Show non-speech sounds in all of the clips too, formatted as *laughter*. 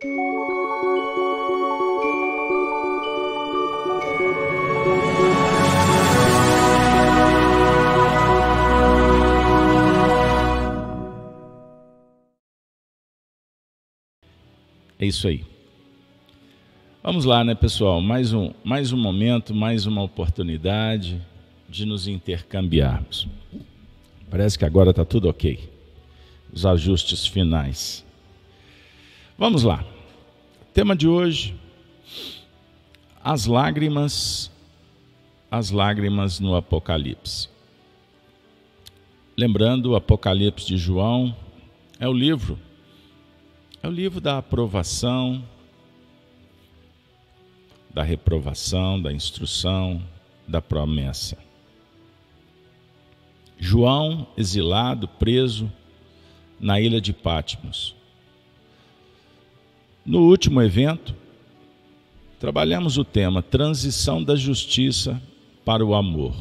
É isso aí. Vamos lá, né, pessoal? Mais um, mais um momento, mais uma oportunidade de nos intercambiarmos. Parece que agora está tudo ok. Os ajustes finais. Vamos lá. Tema de hoje: as lágrimas, as lágrimas no Apocalipse. Lembrando, o Apocalipse de João é o livro é o livro da aprovação, da reprovação, da instrução, da promessa. João, exilado, preso na ilha de Patmos. No último evento, trabalhamos o tema transição da justiça para o amor.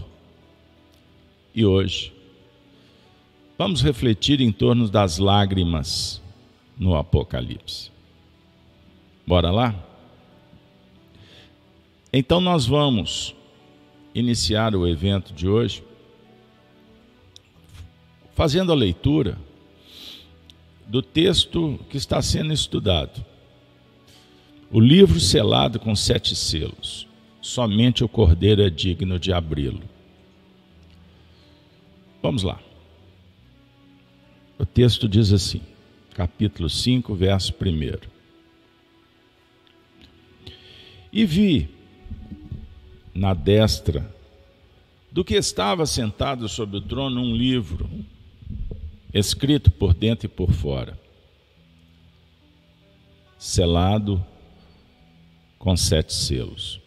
E hoje, vamos refletir em torno das lágrimas no Apocalipse. Bora lá? Então nós vamos iniciar o evento de hoje fazendo a leitura do texto que está sendo estudado. O livro selado com sete selos. Somente o Cordeiro é digno de abri-lo. Vamos lá. O texto diz assim: capítulo 5, verso 1. E vi na destra do que estava sentado sobre o trono um livro, escrito por dentro e por fora, selado com sete selos.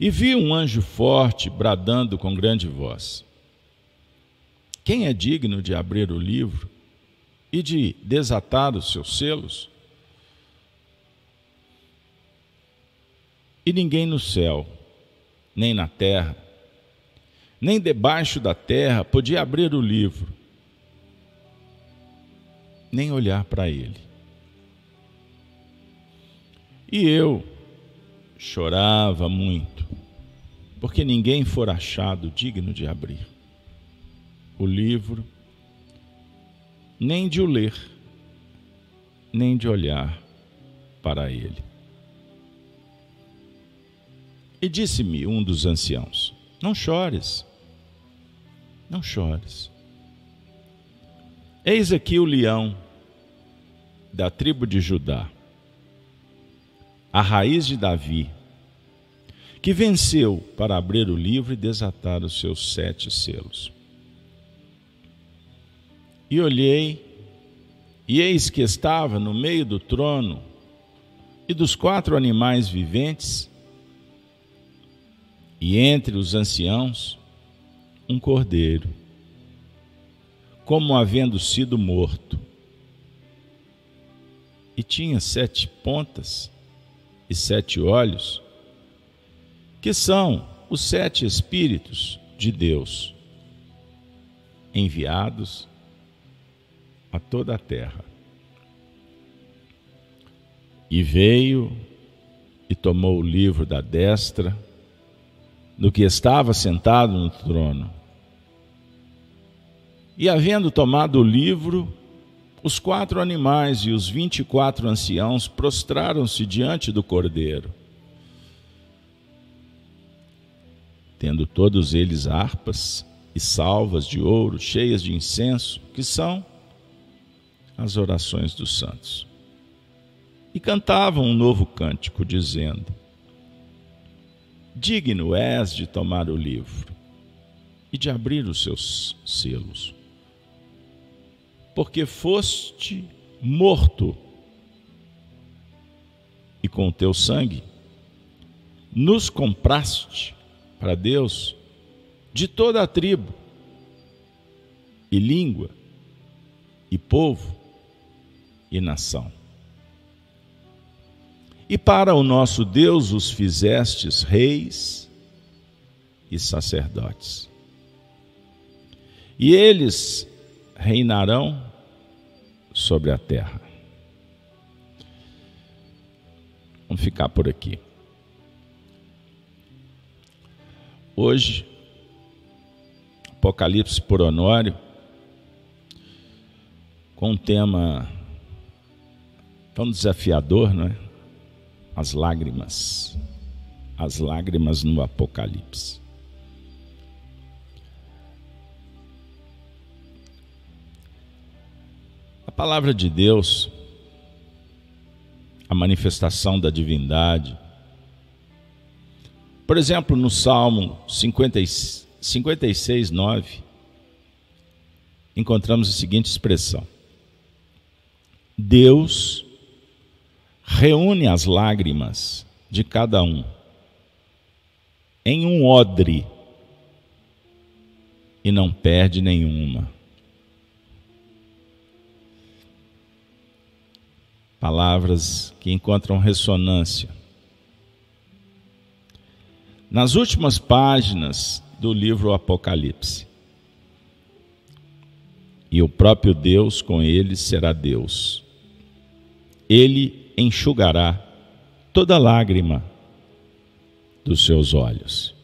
E vi um anjo forte bradando com grande voz: quem é digno de abrir o livro e de desatar os seus selos? E ninguém no céu, nem na terra, nem debaixo da terra podia abrir o livro, nem olhar para ele. E eu chorava muito, porque ninguém for achado digno de abrir o livro, nem de o ler, nem de olhar para ele. E disse-me um dos anciãos: Não chores, não chores. Eis aqui o leão da tribo de Judá, a raiz de Davi, que venceu para abrir o livro e desatar os seus sete selos. E olhei, e eis que estava no meio do trono e dos quatro animais viventes, e entre os anciãos, um cordeiro, como havendo sido morto. E tinha sete pontas e sete olhos, que são os sete Espíritos de Deus, enviados a toda a terra. E veio e tomou o livro da destra do que estava sentado no trono. E havendo tomado o livro, os quatro animais e os vinte e quatro anciãos prostraram-se diante do cordeiro. Tendo todos eles harpas e salvas de ouro cheias de incenso, que são as orações dos santos. E cantavam um novo cântico, dizendo: Digno és de tomar o livro e de abrir os seus selos, porque foste morto e com o teu sangue nos compraste para Deus de toda a tribo e língua e povo e nação. E para o nosso Deus os fizestes reis e sacerdotes. E eles reinarão sobre a terra. Vamos ficar por aqui. Hoje, Apocalipse por Honório, com um tema tão desafiador, não é? As lágrimas. As lágrimas no Apocalipse. Palavra de Deus, a manifestação da divindade, por exemplo, no Salmo 50, 56, 9, encontramos a seguinte expressão: Deus reúne as lágrimas de cada um em um odre e não perde nenhuma. Palavras que encontram ressonância nas últimas páginas do livro Apocalipse. E o próprio Deus com eles será Deus. Ele enxugará toda lágrima dos seus olhos.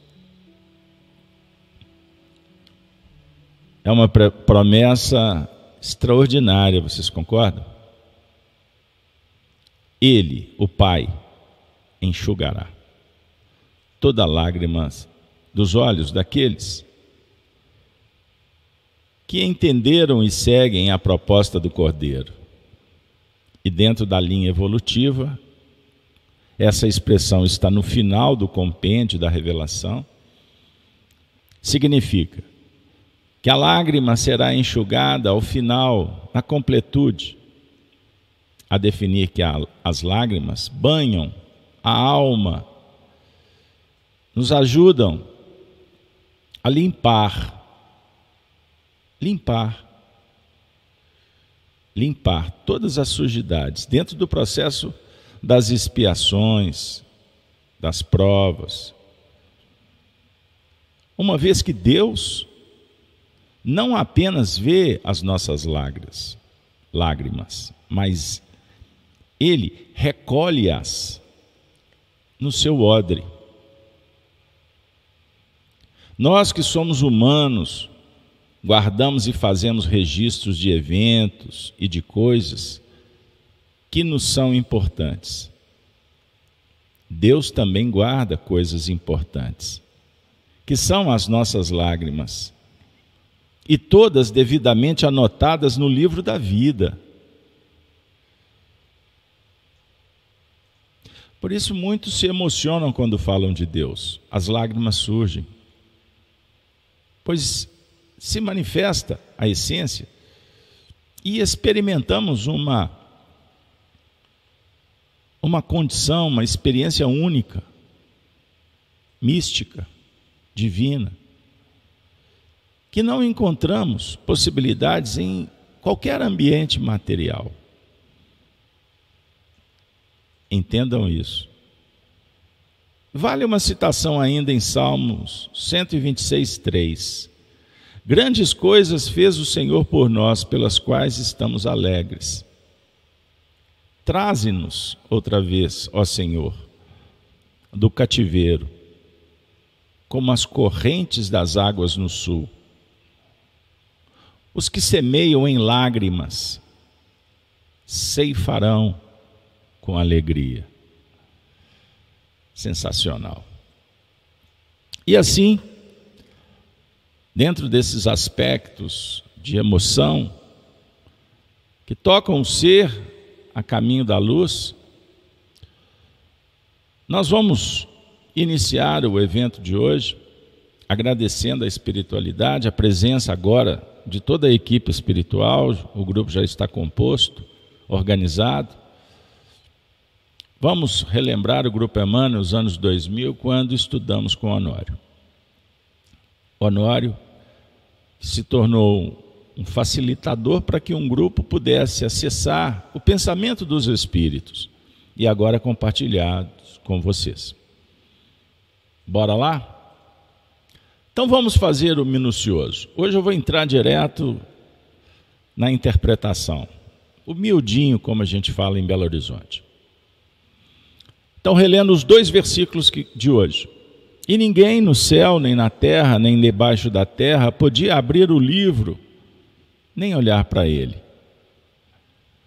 É uma promessa extraordinária, vocês concordam? Ele, o Pai, enxugará toda lágrima dos olhos daqueles que entenderam e seguem a proposta do Cordeiro. E dentro da linha evolutiva, essa expressão está no final do compêndio da revelação, significa que a lágrima será enxugada ao final, na completude, a definir que a, as lágrimas banham a alma nos ajudam a limpar, limpar, limpar todas as sujidades dentro do processo das expiações, das provas. Uma vez que Deus não apenas vê as nossas lágrimas, lágrimas, mas ele recolhe-as no seu odre. Nós que somos humanos, guardamos e fazemos registros de eventos e de coisas que nos são importantes. Deus também guarda coisas importantes, que são as nossas lágrimas, e todas devidamente anotadas no livro da vida. Por isso, muitos se emocionam quando falam de Deus, as lágrimas surgem. Pois se manifesta a essência. E experimentamos uma uma condição, uma experiência única, mística, divina, que não encontramos possibilidades em qualquer ambiente material. Entendam isso. Vale uma citação ainda em Salmos 126, 3. Grandes coisas fez o Senhor por nós, pelas quais estamos alegres. Traze-nos outra vez, ó Senhor, do cativeiro, como as correntes das águas no sul. Os que semeiam em lágrimas ceifarão com alegria sensacional. E assim, dentro desses aspectos de emoção que tocam o ser a caminho da luz, nós vamos iniciar o evento de hoje agradecendo a espiritualidade, a presença agora de toda a equipe espiritual, o grupo já está composto, organizado. Vamos relembrar o Grupo Emmanuel nos anos 2000, quando estudamos com Honório. Honório se tornou um facilitador para que um grupo pudesse acessar o pensamento dos espíritos e agora compartilhados com vocês. Bora lá? Então vamos fazer o minucioso. Hoje eu vou entrar direto na interpretação. O miudinho, como a gente fala em Belo Horizonte. Então, relendo os dois versículos de hoje. E ninguém no céu, nem na terra, nem debaixo da terra podia abrir o livro, nem olhar para ele.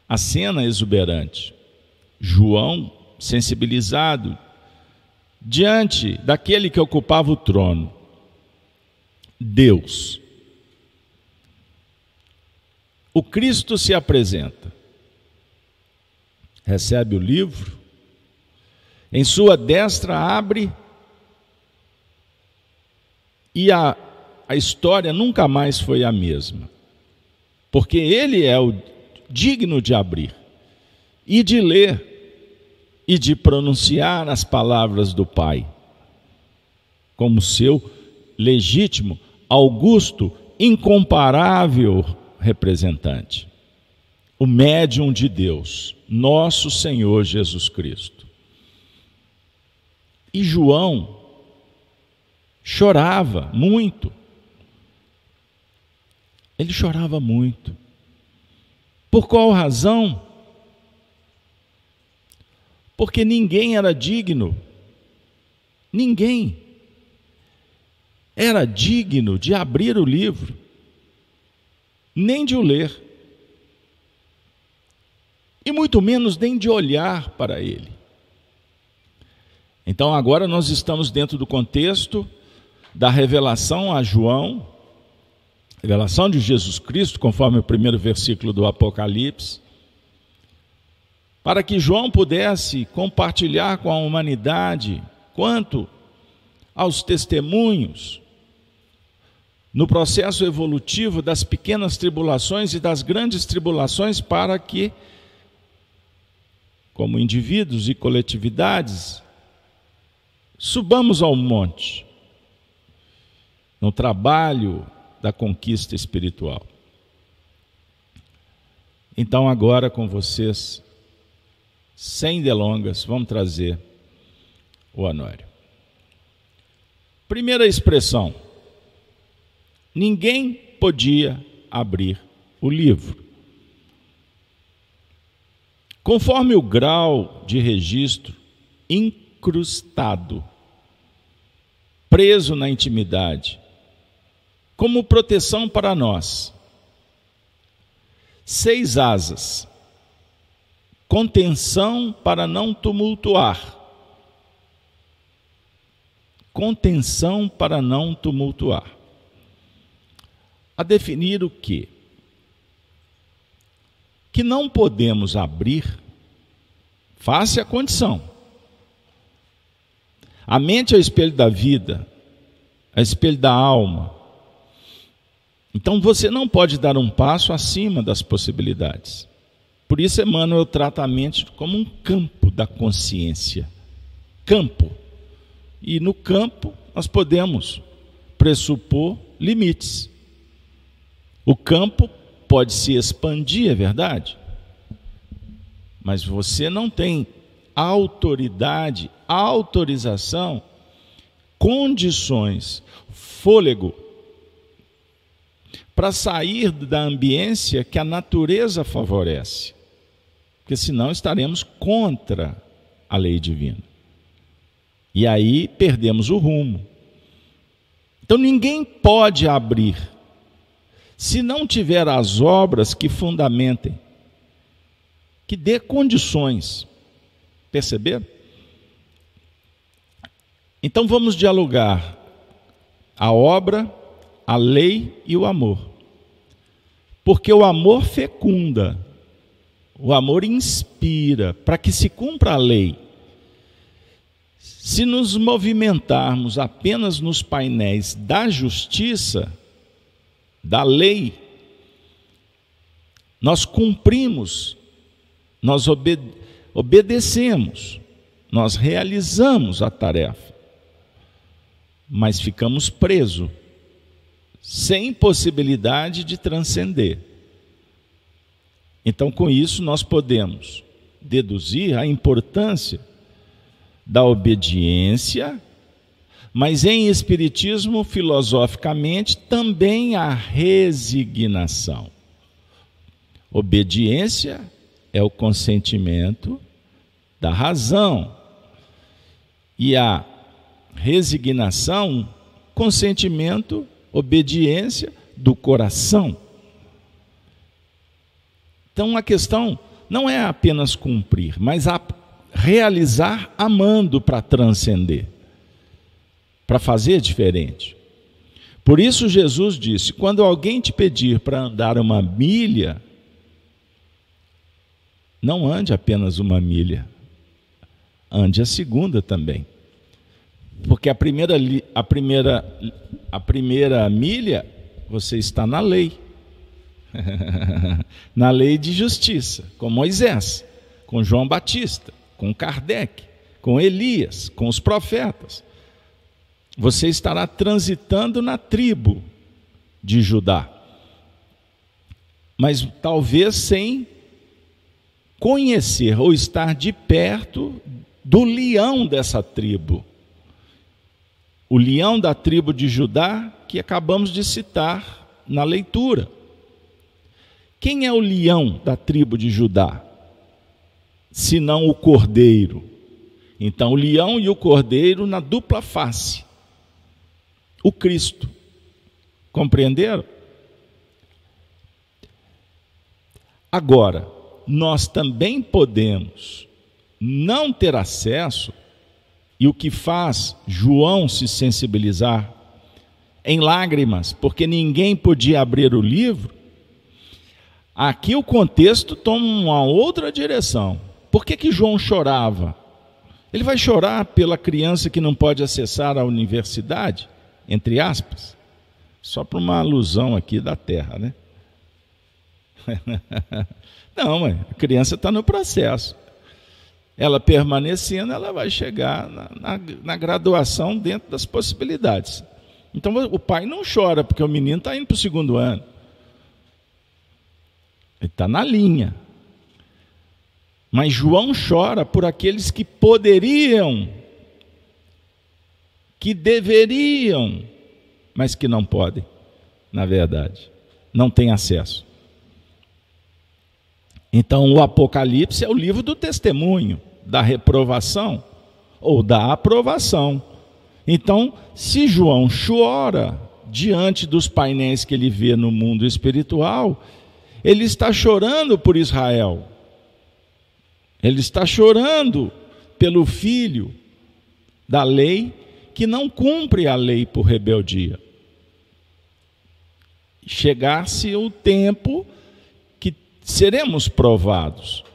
A cena exuberante. João, sensibilizado, diante daquele que ocupava o trono, Deus. O Cristo se apresenta, recebe o livro, em sua destra abre e a, a história nunca mais foi a mesma, porque ele é o digno de abrir e de ler e de pronunciar as palavras do Pai, como seu legítimo, augusto, incomparável representante, o médium de Deus, nosso Senhor Jesus Cristo. E João chorava muito. Ele chorava muito. Por qual razão? porque ninguém era digno, ninguém era digno de abrir o livro, nem de o ler, e muito menos nem de olhar para ele. Então agora nós estamos dentro do contexto da revelação a João, revelação de Jesus Cristo, conforme o primeiro versículo do Apocalipse para que João pudesse compartilhar com a humanidade quanto aos testemunhos no processo evolutivo das pequenas tribulações e das grandes tribulações, para que, como indivíduos e coletividades, subamos ao monte no trabalho da conquista espiritual. Então, agora com vocês, sem delongas, vamos trazer o Honório. Primeira expressão: ninguém podia abrir o livro. Conforme o grau de registro, incrustado, preso na intimidade, como proteção para nós. Seis asas Contenção para não tumultuar. Contenção para não tumultuar. A definir o que? Que não podemos abrir face à condição. A mente é o espelho da vida, é o espelho da alma. Então você não pode dar um passo acima das possibilidades. Por isso Emmanuel trata a mente como um campo da consciência. Campo. E no campo nós podemos pressupor limites. O campo pode se expandir, é verdade? Mas você não tem autoridade, autorização, condições, fôlego para sair da ambiência que a natureza favorece porque senão estaremos contra a lei divina. E aí perdemos o rumo. Então ninguém pode abrir se não tiver as obras que fundamentem, que dê condições. Perceberam? Então vamos dialogar a obra, a lei e o amor. Porque o amor fecunda, o amor inspira para que se cumpra a lei. Se nos movimentarmos apenas nos painéis da justiça, da lei, nós cumprimos, nós obede obedecemos, nós realizamos a tarefa, mas ficamos presos, sem possibilidade de transcender. Então, com isso, nós podemos deduzir a importância da obediência, mas em Espiritismo, filosoficamente, também a resignação. Obediência é o consentimento da razão, e a resignação, consentimento, obediência do coração. Então a questão não é apenas cumprir, mas a realizar amando para transcender, para fazer diferente. Por isso Jesus disse: quando alguém te pedir para andar uma milha, não ande apenas uma milha, ande a segunda também. Porque a primeira, a primeira, a primeira milha você está na lei. *laughs* na lei de justiça, com Moisés, com João Batista, com Kardec, com Elias, com os profetas. Você estará transitando na tribo de Judá. Mas talvez sem conhecer ou estar de perto do leão dessa tribo. O leão da tribo de Judá, que acabamos de citar na leitura. Quem é o leão da tribo de Judá? Senão o cordeiro. Então, o leão e o cordeiro na dupla face. O Cristo. Compreenderam? Agora, nós também podemos não ter acesso, e o que faz João se sensibilizar em lágrimas, porque ninguém podia abrir o livro, aqui o contexto toma uma outra direção. Por que, que João chorava? Ele vai chorar pela criança que não pode acessar a universidade, entre aspas, só para uma alusão aqui da terra, né? *laughs* Não, a criança está no processo. Ela permanecendo, ela vai chegar na, na, na graduação dentro das possibilidades. Então o pai não chora, porque o menino está indo para o segundo ano. Ele está na linha. Mas João chora por aqueles que poderiam, que deveriam, mas que não podem, na verdade, não têm acesso. Então, o Apocalipse é o livro do testemunho, da reprovação ou da aprovação. Então, se João chora diante dos painéis que ele vê no mundo espiritual, ele está chorando por Israel. Ele está chorando pelo filho da lei que não cumpre a lei por rebeldia. Chegasse o tempo seremos provados.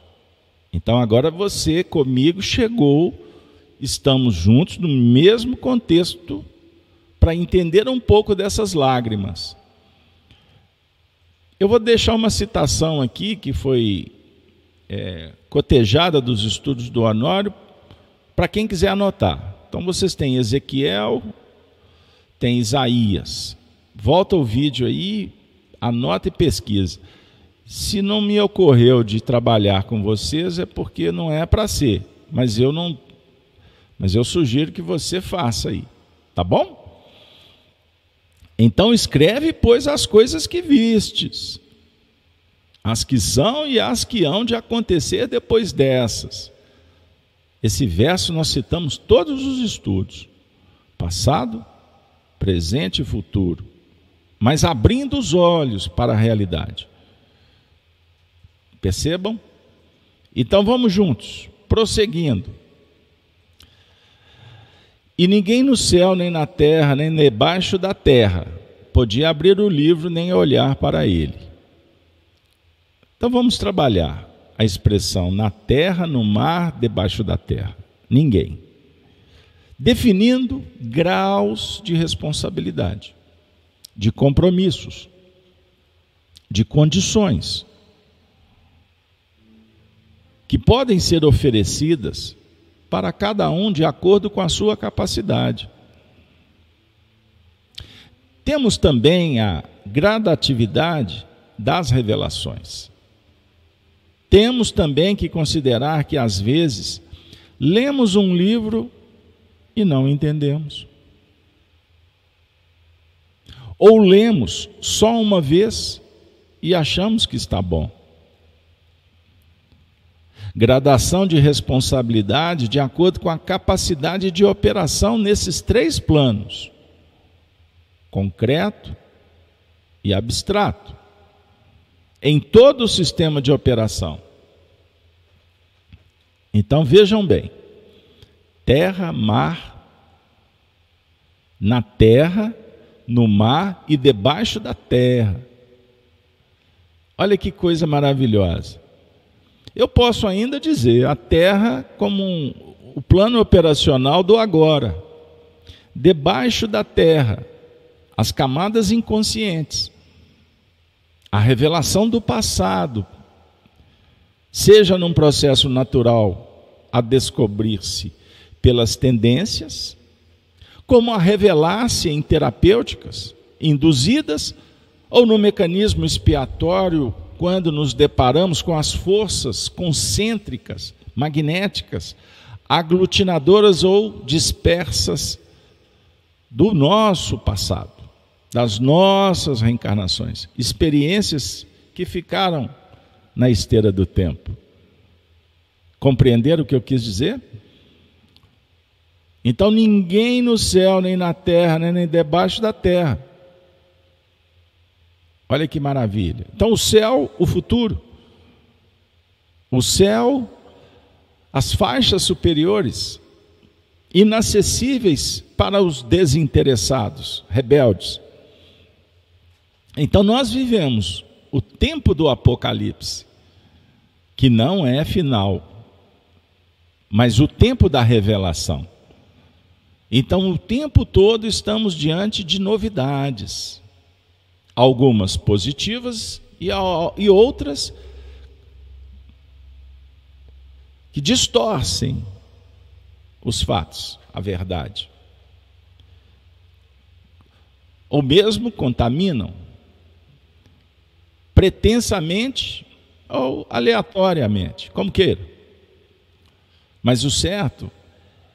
Então agora você comigo chegou, estamos juntos no mesmo contexto para entender um pouco dessas lágrimas. Eu vou deixar uma citação aqui que foi é, cotejada dos estudos do Honório para quem quiser anotar. Então vocês têm Ezequiel, tem Isaías. Volta o vídeo aí, anota e pesquisa. Se não me ocorreu de trabalhar com vocês é porque não é para ser, mas eu não mas eu sugiro que você faça aí, tá bom? Então escreve, pois, as coisas que vistes, as que são e as que hão de acontecer depois dessas. Esse verso nós citamos todos os estudos, passado, presente e futuro, mas abrindo os olhos para a realidade. Percebam? Então vamos juntos, prosseguindo. E ninguém no céu, nem na terra, nem debaixo da terra podia abrir o livro nem olhar para ele. Então vamos trabalhar a expressão na terra, no mar, debaixo da terra. Ninguém. Definindo graus de responsabilidade, de compromissos, de condições que podem ser oferecidas para cada um de acordo com a sua capacidade. Temos também a gradatividade das revelações. Temos também que considerar que, às vezes, lemos um livro e não entendemos. Ou lemos só uma vez e achamos que está bom. Gradação de responsabilidade de acordo com a capacidade de operação nesses três planos: concreto e abstrato, em todo o sistema de operação. Então vejam bem: terra, mar, na terra, no mar e debaixo da terra. Olha que coisa maravilhosa. Eu posso ainda dizer a terra como um, o plano operacional do agora. Debaixo da terra, as camadas inconscientes, a revelação do passado, seja num processo natural a descobrir-se pelas tendências, como a revelar-se em terapêuticas induzidas ou no mecanismo expiatório quando nos deparamos com as forças concêntricas, magnéticas, aglutinadoras ou dispersas do nosso passado, das nossas reencarnações, experiências que ficaram na esteira do tempo. Compreenderam o que eu quis dizer? Então ninguém no céu, nem na terra, nem debaixo da terra. Olha que maravilha. Então o céu, o futuro. O céu, as faixas superiores, inacessíveis para os desinteressados, rebeldes. Então nós vivemos o tempo do Apocalipse, que não é final, mas o tempo da revelação. Então, o tempo todo estamos diante de novidades, algumas positivas e, e outras que distorcem os fatos, a verdade. Ou mesmo contaminam, pretensamente ou aleatoriamente, como queira. Mas o certo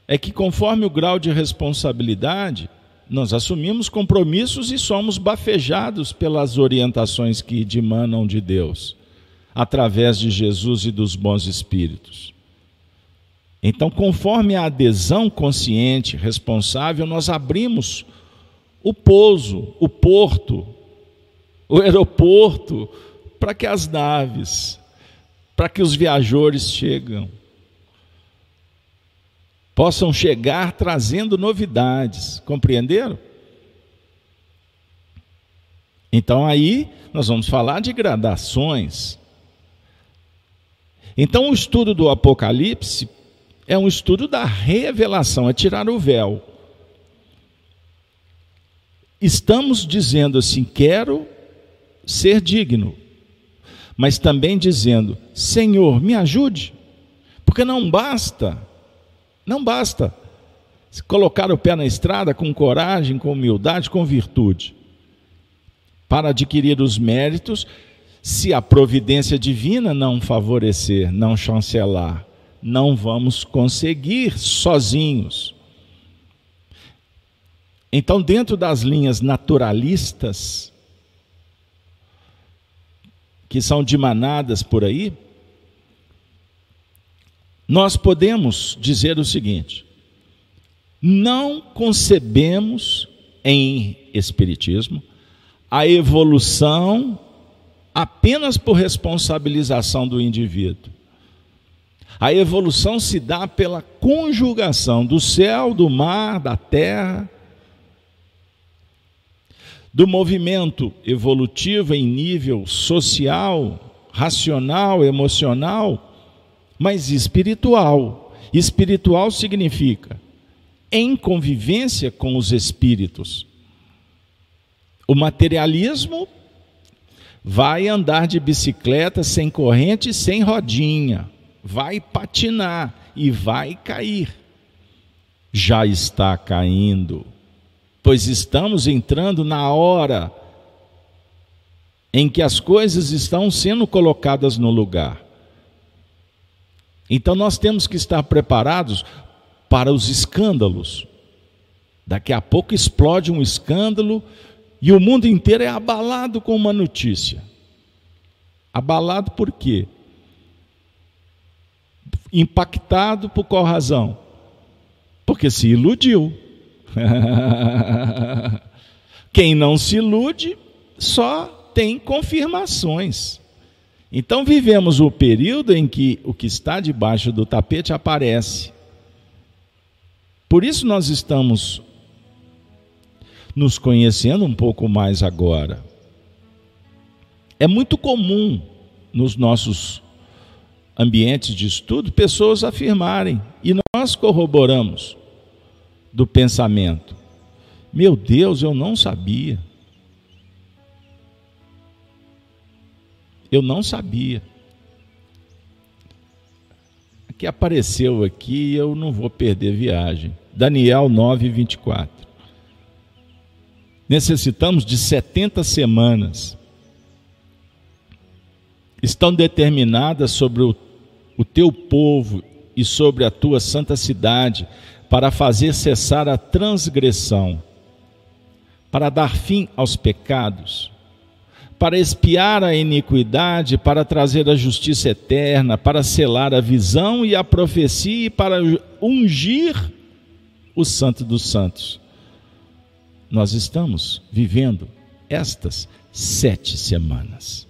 é que, conforme o grau de responsabilidade, nós assumimos compromissos e somos bafejados pelas orientações que dimanam de Deus, através de Jesus e dos bons espíritos. Então, conforme a adesão consciente, responsável, nós abrimos o pouso, o porto, o aeroporto, para que as naves, para que os viajores chegam possam chegar trazendo novidades. Compreenderam? Então aí nós vamos falar de gradações. Então o estudo do Apocalipse é um estudo da revelação, é tirar o véu. Estamos dizendo assim: quero ser digno, mas também dizendo: Senhor, me ajude, porque não basta não basta colocar o pé na estrada com coragem, com humildade, com virtude. Para adquirir os méritos, se a providência divina não favorecer, não chancelar, não vamos conseguir sozinhos. Então, dentro das linhas naturalistas, que são dimanadas por aí, nós podemos dizer o seguinte: não concebemos em Espiritismo a evolução apenas por responsabilização do indivíduo. A evolução se dá pela conjugação do céu, do mar, da terra, do movimento evolutivo em nível social, racional, emocional mas espiritual. Espiritual significa em convivência com os espíritos. O materialismo vai andar de bicicleta sem corrente, sem rodinha, vai patinar e vai cair. Já está caindo, pois estamos entrando na hora em que as coisas estão sendo colocadas no lugar. Então nós temos que estar preparados para os escândalos. Daqui a pouco explode um escândalo e o mundo inteiro é abalado com uma notícia. Abalado por quê? Impactado por qual razão? Porque se iludiu. *laughs* Quem não se ilude só tem confirmações. Então vivemos o período em que o que está debaixo do tapete aparece. Por isso nós estamos nos conhecendo um pouco mais agora. É muito comum nos nossos ambientes de estudo pessoas afirmarem, e nós corroboramos do pensamento: meu Deus, eu não sabia. Eu não sabia. Que apareceu aqui, eu não vou perder viagem. Daniel 9, 24. Necessitamos de 70 semanas. Estão determinadas sobre o, o teu povo e sobre a tua santa cidade, para fazer cessar a transgressão, para dar fim aos pecados para espiar a iniquidade, para trazer a justiça eterna, para selar a visão e a profecia e para ungir o Santo dos Santos. Nós estamos vivendo estas sete semanas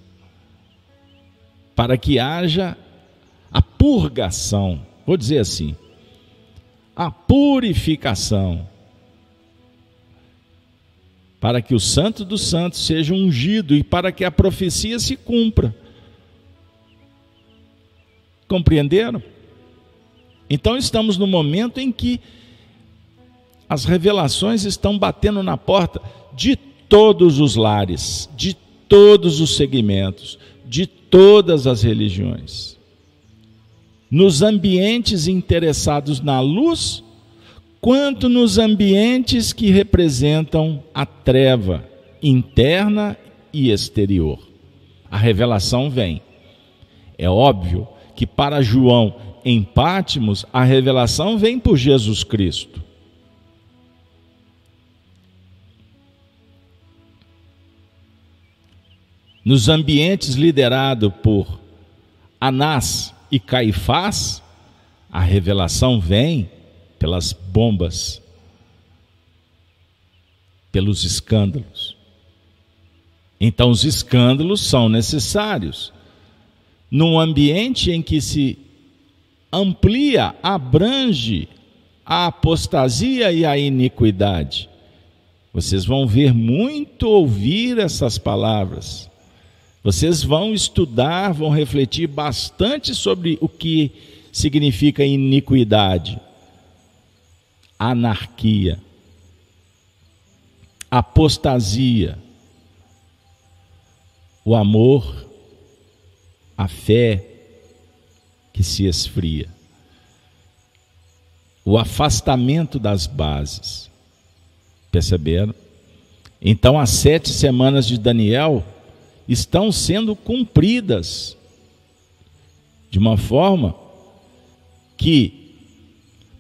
para que haja a purgação, vou dizer assim, a purificação para que o Santo dos Santos seja ungido e para que a profecia se cumpra. Compreenderam? Então estamos no momento em que as revelações estão batendo na porta de todos os lares, de todos os segmentos, de todas as religiões. Nos ambientes interessados na luz, quanto nos ambientes que representam a treva interna e exterior. A revelação vem. É óbvio que para João em Pátimos a revelação vem por Jesus Cristo. Nos ambientes liderados por Anás e Caifás, a revelação vem pelas bombas, pelos escândalos. Então, os escândalos são necessários. Num ambiente em que se amplia, abrange a apostasia e a iniquidade. Vocês vão ver muito ouvir essas palavras. Vocês vão estudar, vão refletir bastante sobre o que significa iniquidade anarquia, apostasia, o amor, a fé que se esfria, o afastamento das bases. Perceberam? Então, as sete semanas de Daniel estão sendo cumpridas de uma forma que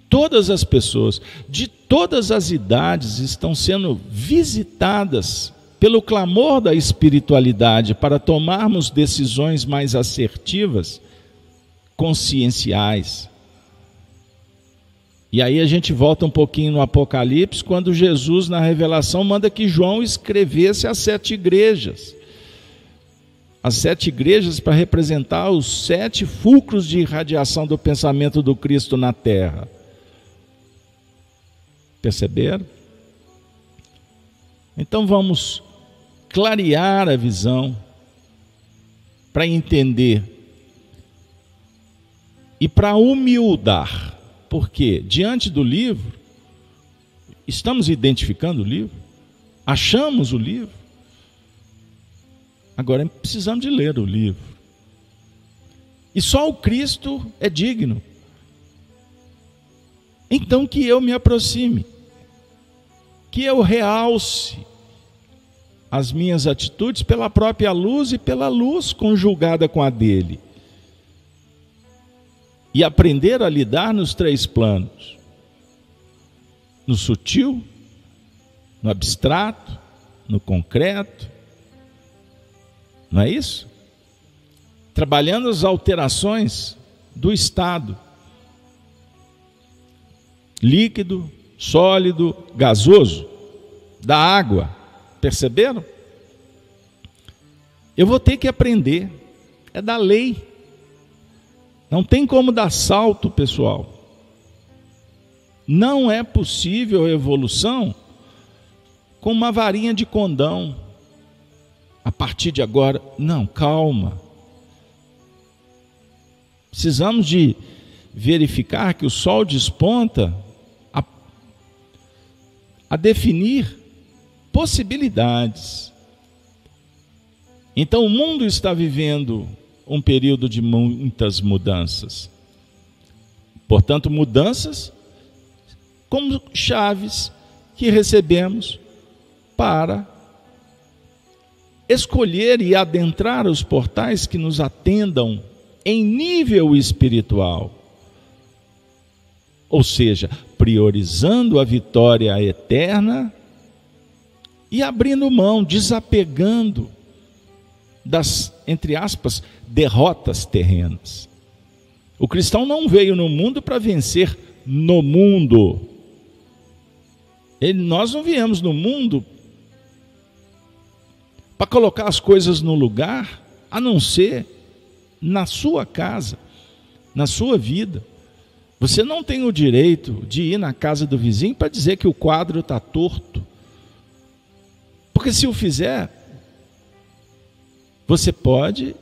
todas as pessoas, de todas as idades, estão sendo visitadas pelo clamor da espiritualidade para tomarmos decisões mais assertivas, conscienciais. E aí a gente volta um pouquinho no Apocalipse, quando Jesus, na revelação, manda que João escrevesse as sete igrejas. As sete igrejas para representar os sete fulcros de irradiação do pensamento do Cristo na terra. Perceberam? Então vamos clarear a visão para entender e para humildar, porque diante do livro, estamos identificando o livro, achamos o livro, agora precisamos de ler o livro. E só o Cristo é digno então que eu me aproxime, que eu realce as minhas atitudes pela própria luz e pela luz conjugada com a dele. E aprender a lidar nos três planos: no sutil, no abstrato, no concreto. Não é isso? Trabalhando as alterações do estado líquido, sólido, gasoso, da água. Perceberam? Eu vou ter que aprender. É da lei. Não tem como dar salto, pessoal. Não é possível evolução com uma varinha de condão. A partir de agora, não, calma. Precisamos de verificar que o sol desponta a definir possibilidades. Então o mundo está vivendo um período de muitas mudanças. Portanto, mudanças como chaves que recebemos para escolher e adentrar os portais que nos atendam em nível espiritual. Ou seja, priorizando a vitória eterna e abrindo mão, desapegando das, entre aspas, derrotas terrenas. O cristão não veio no mundo para vencer no mundo. Ele, nós não viemos no mundo para colocar as coisas no lugar, a não ser na sua casa, na sua vida. Você não tem o direito de ir na casa do vizinho para dizer que o quadro está torto. Porque se o fizer, você pode,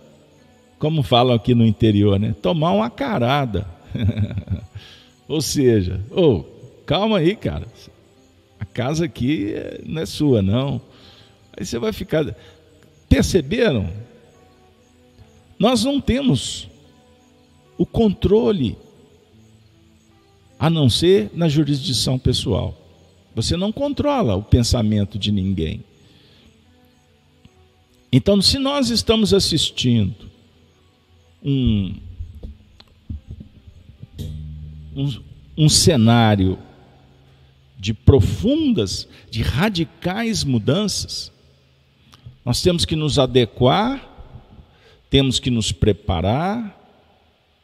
como falam aqui no interior, né, tomar uma carada. *laughs* Ou seja, oh, calma aí, cara. A casa aqui não é sua, não. Aí você vai ficar. Perceberam? Nós não temos o controle a não ser na jurisdição pessoal. Você não controla o pensamento de ninguém. Então, se nós estamos assistindo um, um, um cenário de profundas, de radicais mudanças, nós temos que nos adequar, temos que nos preparar,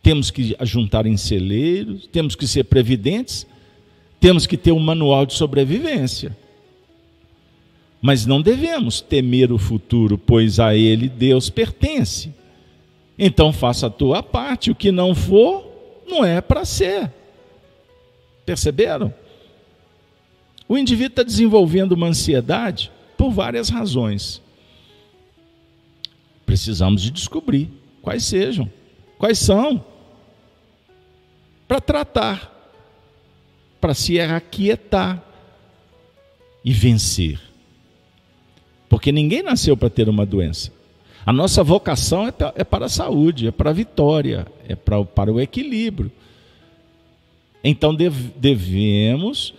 temos que juntar em celeiros, temos que ser previdentes, temos que ter um manual de sobrevivência. Mas não devemos temer o futuro, pois a ele Deus pertence. Então faça a tua parte, o que não for, não é para ser. Perceberam? O indivíduo está desenvolvendo uma ansiedade por várias razões. Precisamos de descobrir quais sejam, quais são, para tratar, para se aquietar e vencer. Porque ninguém nasceu para ter uma doença. A nossa vocação é, é para a saúde, é para a vitória, é para, para o equilíbrio. Então devemos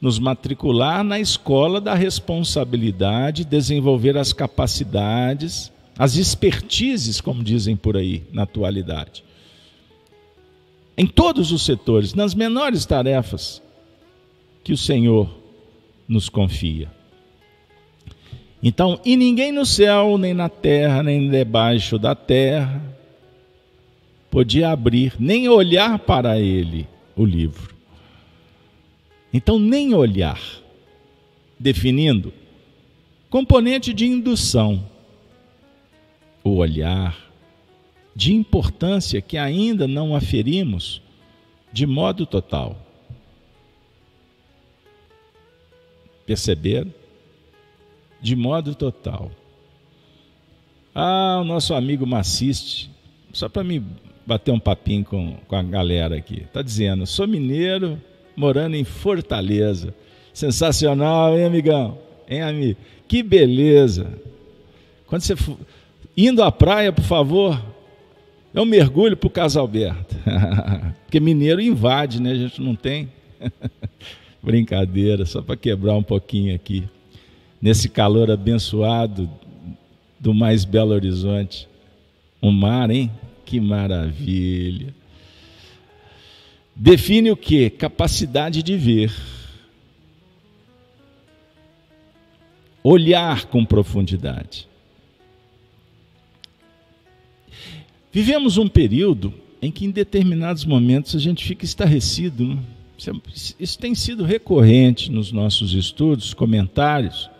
nos matricular na escola da responsabilidade, desenvolver as capacidades, as expertises, como dizem por aí na atualidade. Em todos os setores, nas menores tarefas que o Senhor nos confia. Então, e ninguém no céu, nem na terra, nem debaixo da terra, podia abrir, nem olhar para ele o livro. Então, nem olhar, definindo componente de indução, o olhar, de importância que ainda não aferimos de modo total. Perceberam? de modo total. Ah, o nosso amigo Maciste, só para me bater um papinho com, com a galera aqui, está dizendo: sou mineiro, morando em Fortaleza. Sensacional, hein, amigão? Hein, amigo? Que beleza! Quando você for indo à praia, por favor, é um mergulho para o Casalberto. *laughs* Porque mineiro invade, né? A gente não tem. *laughs* Brincadeira, só para quebrar um pouquinho aqui nesse calor abençoado do mais belo horizonte. Um mar, hein? Que maravilha. Define o que? Capacidade de ver. Olhar com profundidade. Vivemos um período em que, em determinados momentos, a gente fica estarrecido. Né? Isso tem sido recorrente nos nossos estudos, comentários.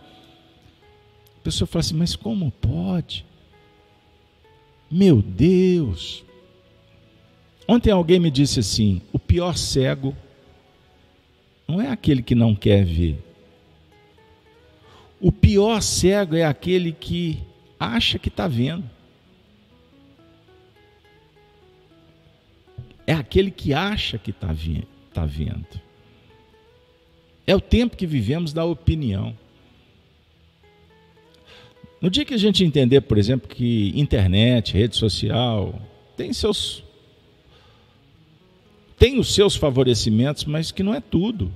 A pessoa fala assim: mas como pode? Meu Deus! Ontem alguém me disse assim: o pior cego não é aquele que não quer ver. O pior cego é aquele que acha que está vendo. É aquele que acha que está tá vendo. É o tempo que vivemos da opinião. No dia que a gente entender, por exemplo, que internet, rede social, tem seus tem os seus favorecimentos, mas que não é tudo.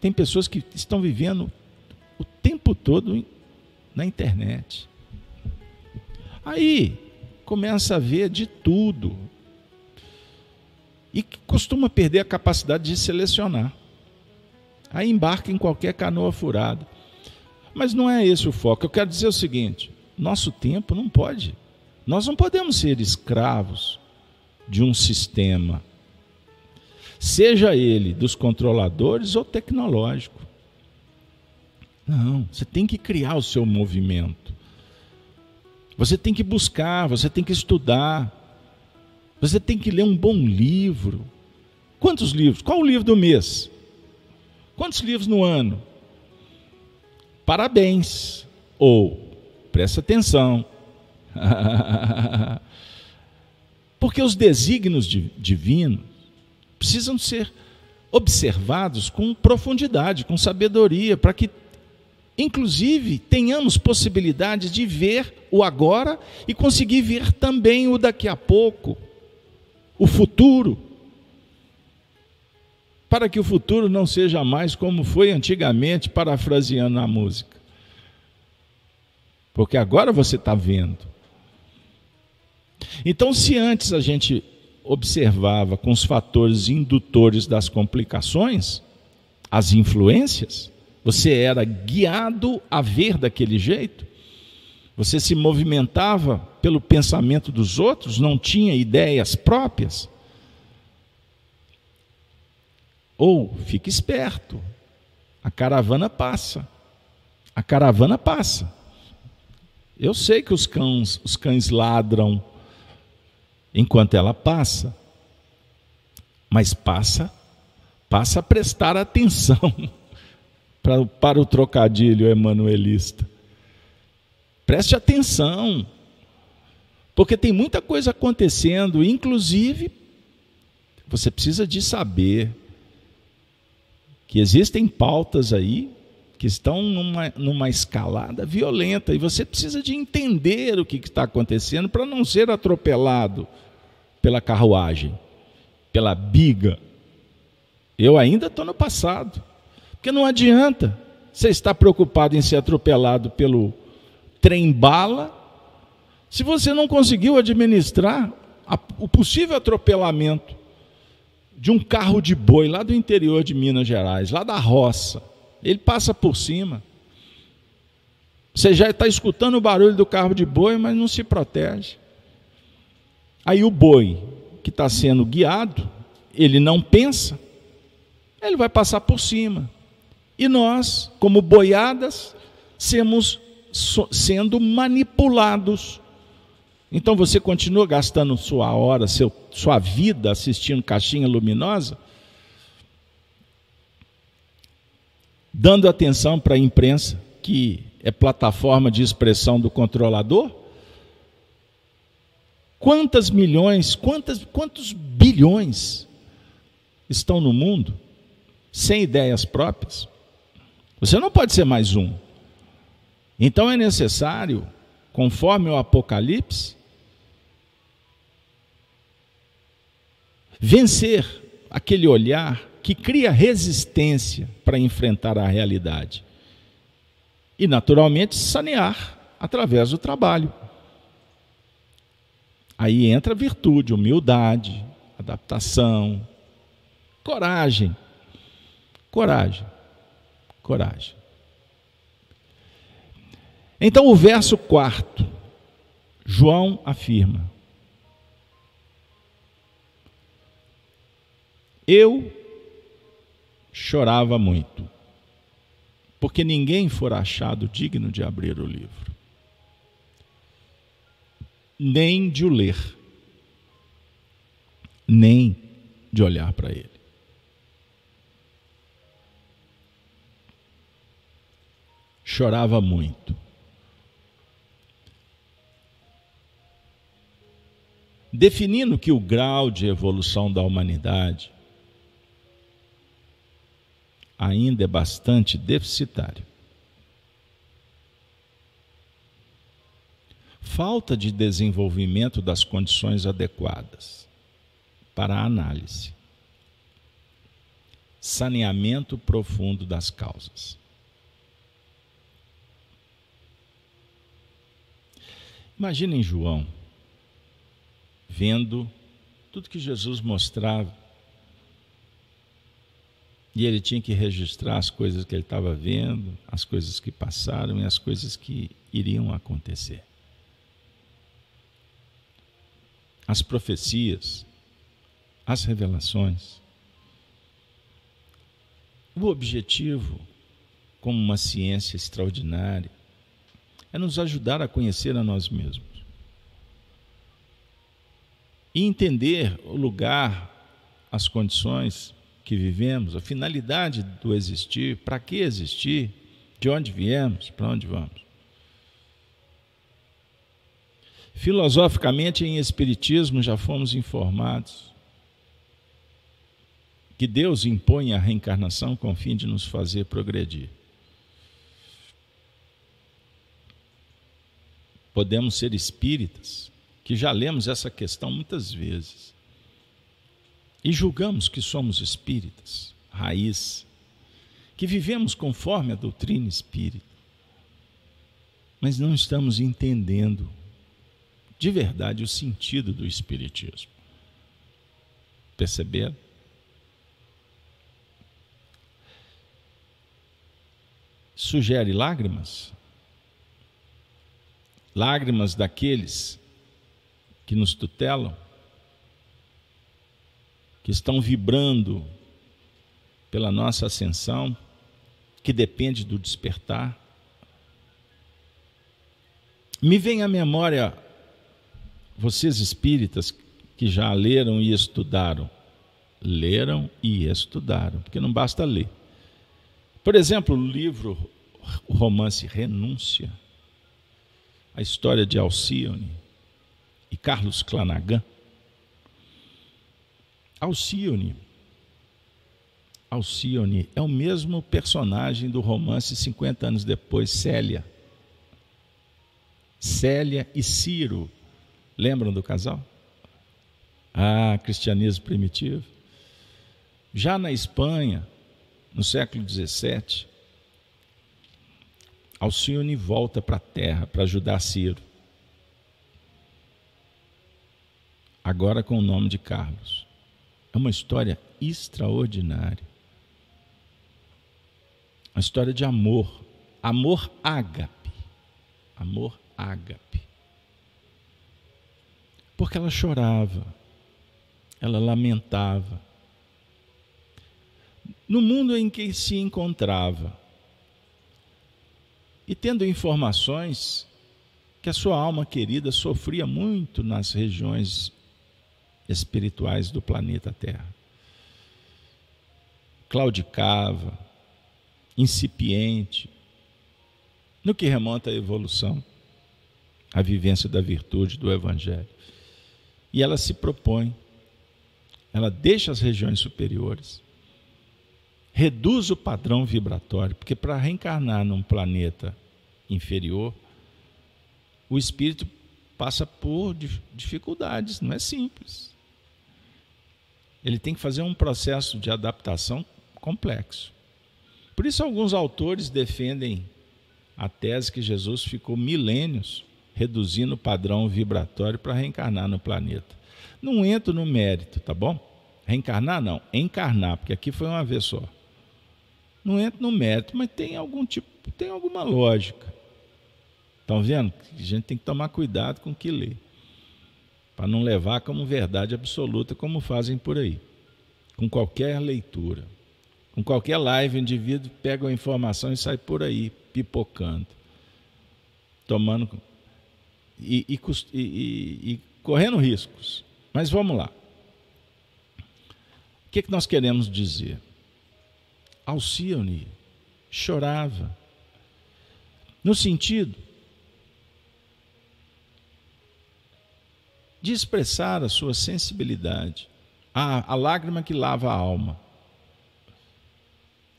Tem pessoas que estão vivendo o tempo todo na internet. Aí começa a ver de tudo. E costuma perder a capacidade de selecionar. Aí embarca em qualquer canoa furada. Mas não é esse o foco. Eu quero dizer o seguinte: nosso tempo não pode. Nós não podemos ser escravos de um sistema seja ele dos controladores ou tecnológico. Não, você tem que criar o seu movimento. Você tem que buscar, você tem que estudar. Você tem que ler um bom livro. Quantos livros? Qual o livro do mês? Quantos livros no ano? Parabéns. Ou presta atenção. *laughs* Porque os desígnios divinos precisam ser observados com profundidade, com sabedoria, para que, inclusive, tenhamos possibilidade de ver o agora e conseguir ver também o daqui a pouco, o futuro. Para que o futuro não seja mais como foi antigamente, parafraseando a música. Porque agora você está vendo. Então, se antes a gente observava com os fatores indutores das complicações, as influências, você era guiado a ver daquele jeito, você se movimentava pelo pensamento dos outros, não tinha ideias próprias. Ou fique esperto, a caravana passa. A caravana passa. Eu sei que os cães, os cães ladram enquanto ela passa. Mas passa, passa a prestar atenção *laughs* para, para o trocadilho emanuelista. Preste atenção, porque tem muita coisa acontecendo, inclusive você precisa de saber que existem pautas aí que estão numa, numa escalada violenta e você precisa de entender o que está acontecendo para não ser atropelado pela carruagem, pela biga. Eu ainda estou no passado. Porque não adianta você estar preocupado em ser atropelado pelo trem-bala se você não conseguiu administrar a, o possível atropelamento de um carro de boi lá do interior de Minas Gerais, lá da roça. Ele passa por cima. Você já está escutando o barulho do carro de boi, mas não se protege. Aí o boi que está sendo guiado, ele não pensa, ele vai passar por cima. E nós, como boiadas, sermos sendo manipulados. Então você continua gastando sua hora, seu, sua vida assistindo caixinha luminosa, dando atenção para a imprensa, que é plataforma de expressão do controlador, Quantas milhões, quantas, quantos bilhões estão no mundo sem ideias próprias? Você não pode ser mais um. Então é necessário, conforme o Apocalipse, vencer aquele olhar que cria resistência para enfrentar a realidade. E, naturalmente, sanear através do trabalho. Aí entra virtude, humildade, adaptação, coragem. Coragem. Coragem. Então, o verso quarto, João afirma: Eu chorava muito, porque ninguém fora achado digno de abrir o livro, nem de o ler, nem de olhar para ele. Chorava muito. Definindo que o grau de evolução da humanidade ainda é bastante deficitário. Falta de desenvolvimento das condições adequadas para a análise. Saneamento profundo das causas. Imaginem João vendo tudo que Jesus mostrava e ele tinha que registrar as coisas que ele estava vendo, as coisas que passaram e as coisas que iriam acontecer. As profecias, as revelações. O objetivo, como uma ciência extraordinária, é nos ajudar a conhecer a nós mesmos. E entender o lugar, as condições que vivemos, a finalidade do existir, para que existir, de onde viemos, para onde vamos. Filosoficamente, em Espiritismo, já fomos informados que Deus impõe a reencarnação com o fim de nos fazer progredir. Podemos ser espíritas, que já lemos essa questão muitas vezes e julgamos que somos espíritas, raiz, que vivemos conforme a doutrina espírita, mas não estamos entendendo de verdade o sentido do espiritismo. Perceberam? Sugere lágrimas? Lágrimas daqueles que nos tutelam? que estão vibrando pela nossa ascensão, que depende do despertar. Me vem à memória vocês espíritas que já leram e estudaram. Leram e estudaram, porque não basta ler. Por exemplo, o livro, o romance Renúncia, a história de Alcione e Carlos Clanagan Alcione. Alcione é o mesmo personagem do romance 50 anos depois, Célia. Célia e Ciro. Lembram do casal? Ah, cristianismo primitivo. Já na Espanha, no século XVII, Alcione volta para a terra para ajudar Ciro. Agora com o nome de Carlos. É uma história extraordinária. Uma história de amor. Amor ágape. Amor ágape. Porque ela chorava, ela lamentava. No mundo em que se encontrava, e tendo informações que a sua alma querida sofria muito nas regiões espirituais do planeta Terra. Claudicava, incipiente, no que remonta à evolução, à vivência da virtude do Evangelho. E ela se propõe, ela deixa as regiões superiores, reduz o padrão vibratório, porque para reencarnar num planeta inferior, o espírito passa por dificuldades, não é simples ele tem que fazer um processo de adaptação complexo. Por isso, alguns autores defendem a tese que Jesus ficou milênios reduzindo o padrão vibratório para reencarnar no planeta. Não entro no mérito, tá bom? Reencarnar não, encarnar, porque aqui foi uma vez só. Não entro no mérito, mas tem algum tipo, tem alguma lógica. Estão vendo? A gente tem que tomar cuidado com o que lê para não levar como verdade absoluta, como fazem por aí, com qualquer leitura. Com qualquer live, o indivíduo pega a informação e sai por aí, pipocando, tomando e, e, e, e correndo riscos. Mas vamos lá. O que, que nós queremos dizer? Alcione chorava. No sentido de expressar a sua sensibilidade, a, a lágrima que lava a alma.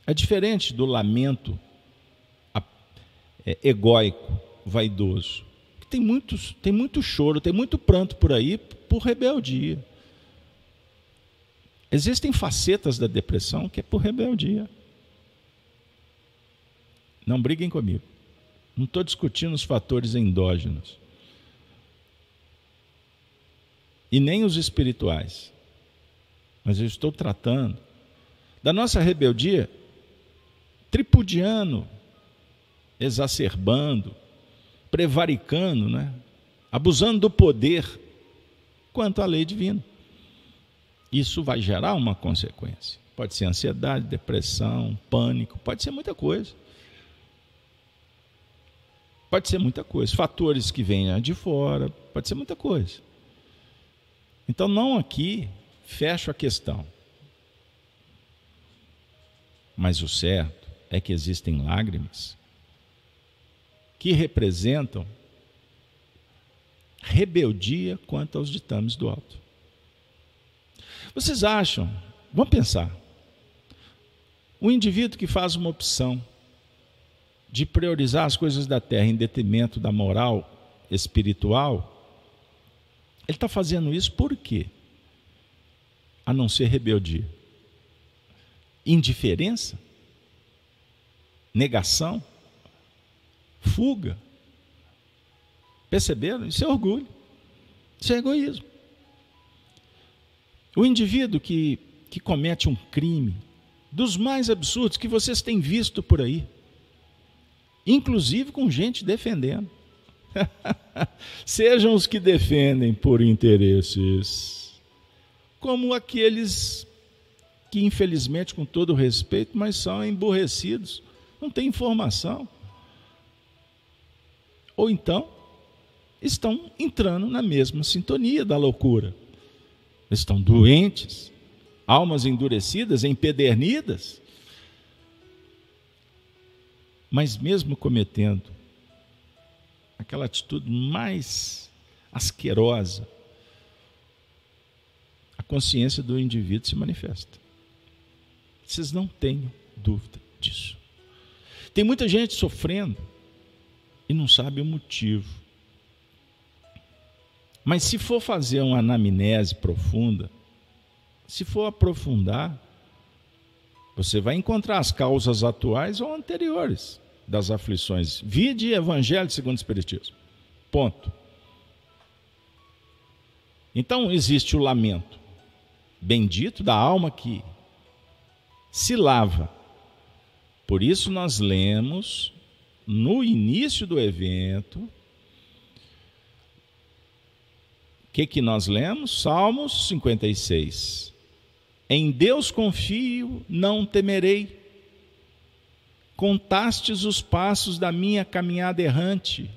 É diferente do lamento é, egóico, vaidoso. Tem, muitos, tem muito choro, tem muito pranto por aí por rebeldia. Existem facetas da depressão que é por rebeldia. Não briguem comigo. Não estou discutindo os fatores endógenos. E nem os espirituais. Mas eu estou tratando da nossa rebeldia tripudiando, exacerbando, prevaricando, né? abusando do poder quanto à lei divina. Isso vai gerar uma consequência. Pode ser ansiedade, depressão, pânico, pode ser muita coisa. Pode ser muita coisa. Fatores que venham de fora, pode ser muita coisa. Então, não aqui fecho a questão. Mas o certo é que existem lágrimas que representam rebeldia quanto aos ditames do alto. Vocês acham, vamos pensar, o indivíduo que faz uma opção de priorizar as coisas da terra em detrimento da moral espiritual, ele está fazendo isso por quê? A não ser rebeldia. Indiferença? Negação? Fuga? Perceberam? Isso é orgulho. Isso é egoísmo. O indivíduo que, que comete um crime, dos mais absurdos que vocês têm visto por aí, inclusive com gente defendendo. *laughs* Sejam os que defendem por interesses, como aqueles que, infelizmente, com todo respeito, mas são emborrecidos, não têm informação. Ou então, estão entrando na mesma sintonia da loucura. Estão doentes, almas endurecidas, empedernidas. Mas mesmo cometendo aquela atitude mais asquerosa, a consciência do indivíduo se manifesta. Vocês não tenham dúvida disso. Tem muita gente sofrendo e não sabe o motivo. Mas se for fazer uma anamnese profunda, se for aprofundar, você vai encontrar as causas atuais ou anteriores das aflições. Vide Evangelho segundo o Espiritismo. Ponto. Então existe o lamento bendito da alma que se lava. Por isso nós lemos no início do evento o que que nós lemos? Salmos 56. Em Deus confio, não temerei Contastes os passos da minha caminhada errante,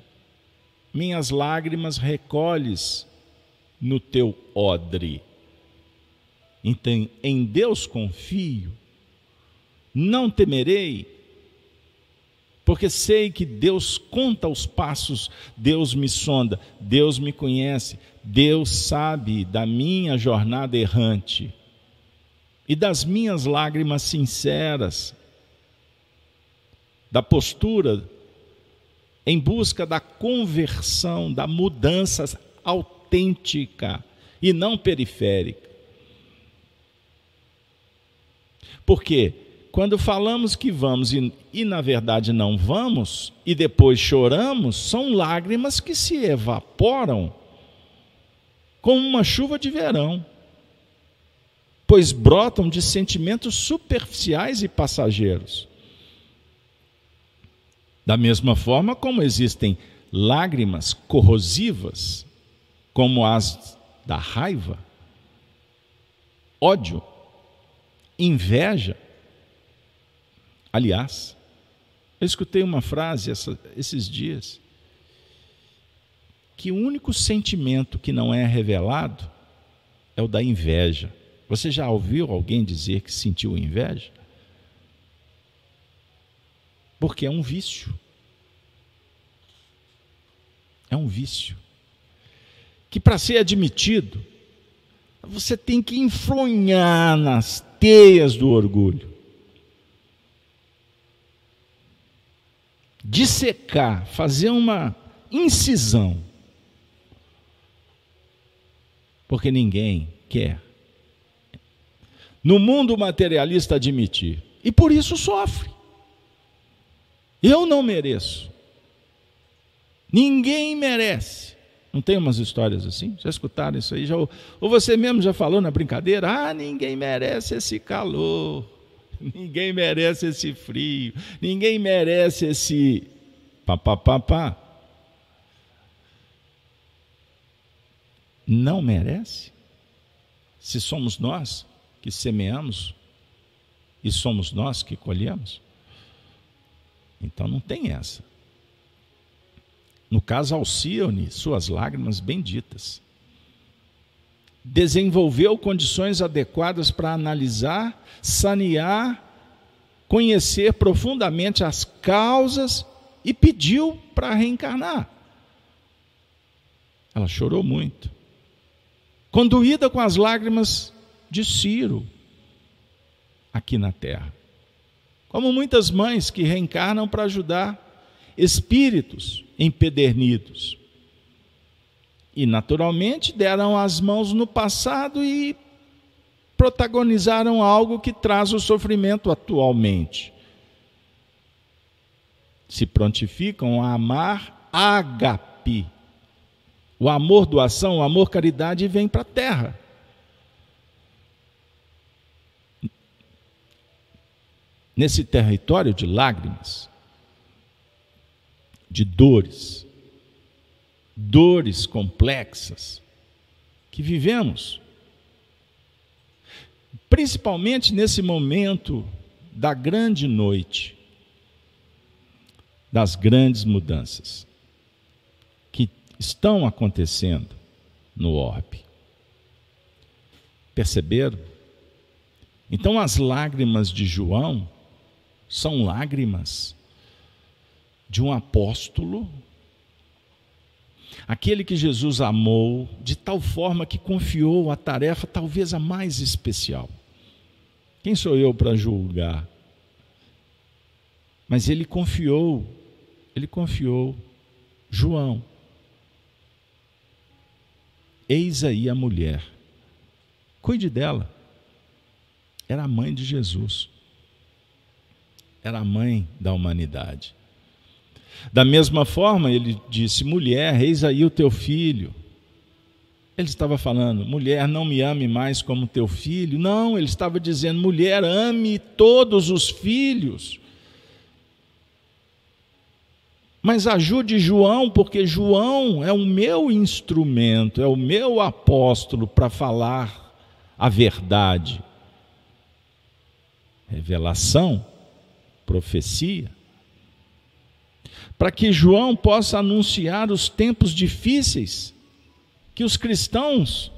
minhas lágrimas recolhes no teu odre. Então, em Deus confio, não temerei, porque sei que Deus conta os passos, Deus me sonda, Deus me conhece, Deus sabe da minha jornada errante e das minhas lágrimas sinceras, da postura em busca da conversão, da mudança autêntica e não periférica. Porque quando falamos que vamos e, e, na verdade não vamos, e depois choramos, são lágrimas que se evaporam como uma chuva de verão, pois brotam de sentimentos superficiais e passageiros. Da mesma forma como existem lágrimas corrosivas, como as da raiva, ódio, inveja, Aliás, eu escutei uma frase essa, esses dias que o único sentimento que não é revelado é o da inveja. Você já ouviu alguém dizer que sentiu inveja? Porque é um vício. É um vício. Que para ser admitido, você tem que enfronhar nas teias do orgulho. Dissecar, fazer uma incisão. Porque ninguém quer. No mundo materialista admitir. E por isso sofre. Eu não mereço. Ninguém merece. Não tem umas histórias assim? Já escutaram isso aí? Já, ou você mesmo já falou na brincadeira? Ah, ninguém merece esse calor. *laughs* Ninguém merece esse frio. Ninguém merece esse papapá. Não merece? Se somos nós que semeamos e somos nós que colhemos? Então não tem essa. No caso Alcione, suas lágrimas benditas. Desenvolveu condições adequadas para analisar, sanear, conhecer profundamente as causas e pediu para reencarnar. Ela chorou muito. Conduída com as lágrimas de Ciro aqui na terra. Como muitas mães que reencarnam para ajudar espíritos empedernidos. E, naturalmente, deram as mãos no passado e protagonizaram algo que traz o sofrimento atualmente. Se prontificam a amar agape. O amor doação, o amor caridade vem para a terra. Nesse território de lágrimas, de dores, dores complexas que vivemos. Principalmente nesse momento da grande noite, das grandes mudanças que estão acontecendo no orbe. Perceberam? Então as lágrimas de João são lágrimas de um apóstolo, aquele que Jesus amou de tal forma que confiou a tarefa talvez a mais especial. Quem sou eu para julgar? Mas ele confiou, ele confiou João. Eis aí a mulher. Cuide dela. Era a mãe de Jesus. Era a mãe da humanidade. Da mesma forma, ele disse: mulher, eis aí o teu filho. Ele estava falando, mulher, não me ame mais como teu filho. Não, ele estava dizendo, mulher, ame todos os filhos. Mas ajude João, porque João é o meu instrumento, é o meu apóstolo para falar a verdade. Revelação, profecia para que João possa anunciar os tempos difíceis que os cristãos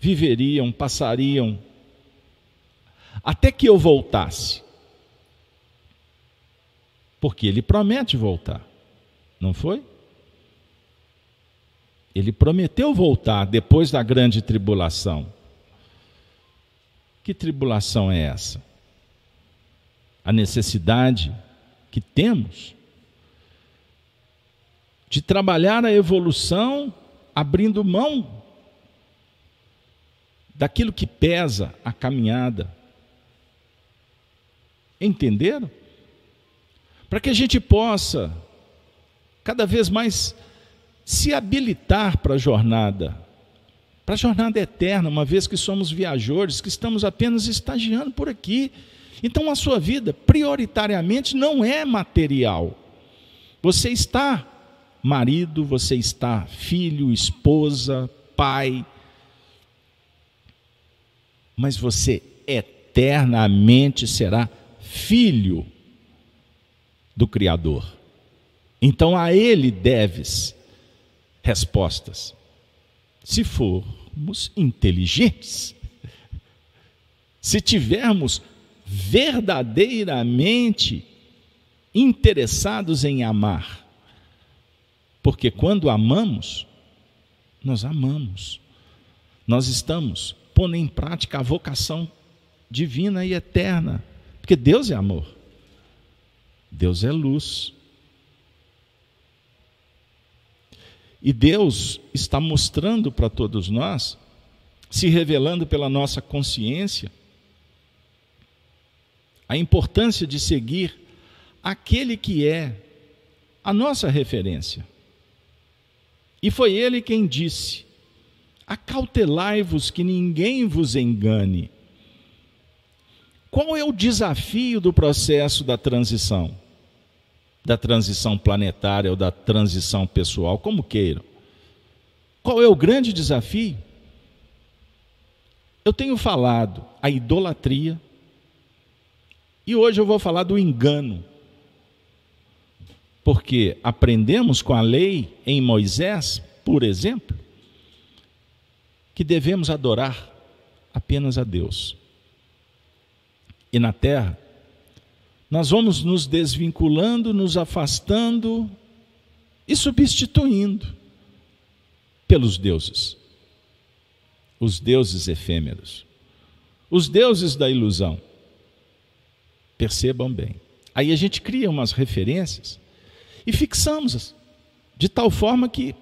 viveriam, passariam, até que eu voltasse. Porque ele promete voltar, não foi? Ele prometeu voltar depois da grande tribulação. Que tribulação é essa? A necessidade que temos de trabalhar a evolução abrindo mão daquilo que pesa a caminhada. Entenderam? Para que a gente possa cada vez mais se habilitar para a jornada, para a jornada eterna, uma vez que somos viajores, que estamos apenas estagiando por aqui. Então a sua vida, prioritariamente, não é material. Você está marido, você está filho, esposa, pai, mas você eternamente será filho do Criador. Então a ele deves respostas. Se formos inteligentes, *laughs* se tivermos verdadeiramente interessados em amar, porque quando amamos, nós amamos, nós estamos pondo em prática a vocação divina e eterna, porque Deus é amor, Deus é luz. E Deus está mostrando para todos nós, se revelando pela nossa consciência, a importância de seguir aquele que é a nossa referência. E foi ele quem disse: Acautelai-vos que ninguém vos engane. Qual é o desafio do processo da transição? Da transição planetária ou da transição pessoal, como queiram. Qual é o grande desafio? Eu tenho falado a idolatria, e hoje eu vou falar do engano. Porque aprendemos com a lei em Moisés, por exemplo, que devemos adorar apenas a Deus. E na terra, nós vamos nos desvinculando, nos afastando e substituindo pelos deuses. Os deuses efêmeros. Os deuses da ilusão. Percebam bem. Aí a gente cria umas referências e fixamos de tal forma que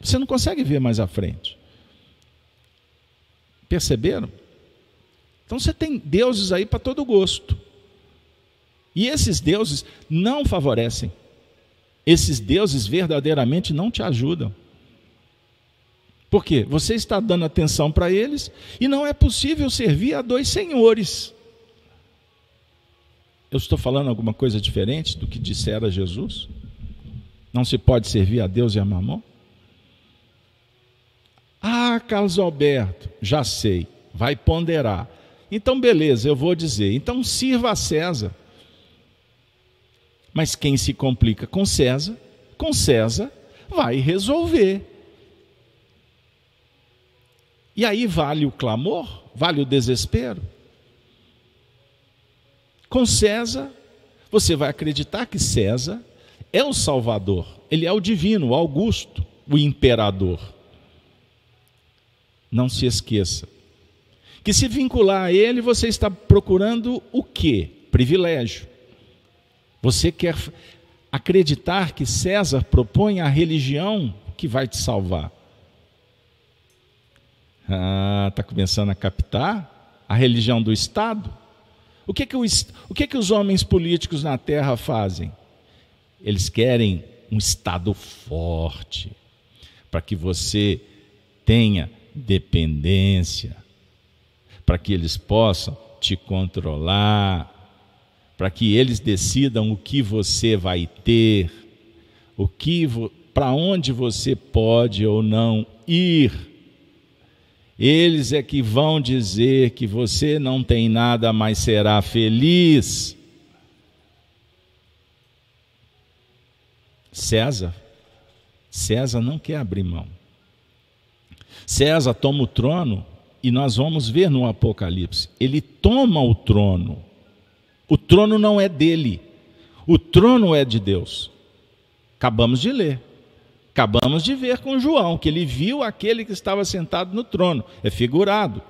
você não consegue ver mais à frente. Perceberam? Então você tem deuses aí para todo gosto. E esses deuses não favorecem. Esses deuses verdadeiramente não te ajudam. Por quê? Você está dando atenção para eles e não é possível servir a dois senhores. Eu estou falando alguma coisa diferente do que dissera Jesus? Não se pode servir a Deus e a mamão? Ah, Carlos Alberto, já sei, vai ponderar. Então, beleza, eu vou dizer. Então, sirva a César. Mas quem se complica com César, com César, vai resolver. E aí vale o clamor? Vale o desespero? Com César, você vai acreditar que César é o Salvador, ele é o divino, o Augusto, o imperador. Não se esqueça que se vincular a ele, você está procurando o quê? Privilégio. Você quer acreditar que César propõe a religião que vai te salvar. Ah, está começando a captar a religião do Estado? O que, que, o, o que, que os homens políticos na Terra fazem? Eles querem um Estado forte, para que você tenha dependência, para que eles possam te controlar, para que eles decidam o que você vai ter, o que para onde você pode ou não ir. Eles é que vão dizer que você não tem nada, mas será feliz. César, César não quer abrir mão. César toma o trono e nós vamos ver no Apocalipse, ele toma o trono. O trono não é dele, o trono é de Deus. Acabamos de ler. Acabamos de ver com João que ele viu aquele que estava sentado no trono. É figurado.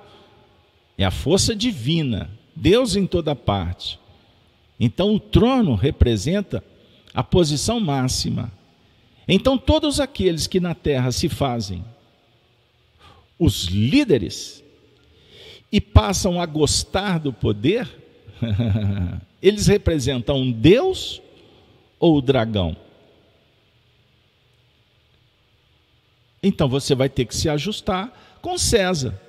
É a força divina, Deus em toda parte. Então o trono representa a posição máxima. Então, todos aqueles que na terra se fazem os líderes e passam a gostar do poder, *laughs* eles representam Deus ou o dragão? Então você vai ter que se ajustar com César.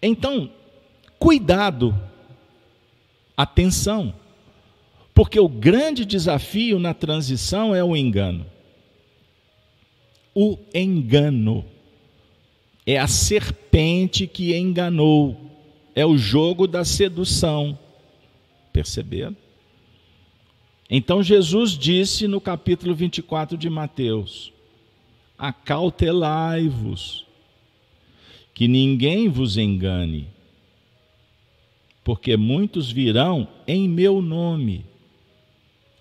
Então, cuidado, atenção. Porque o grande desafio na transição é o engano. O engano é a serpente que enganou, é o jogo da sedução. Perceberam? Então Jesus disse no capítulo 24 de Mateus: Acautelai-vos, que ninguém vos engane, porque muitos virão em meu nome,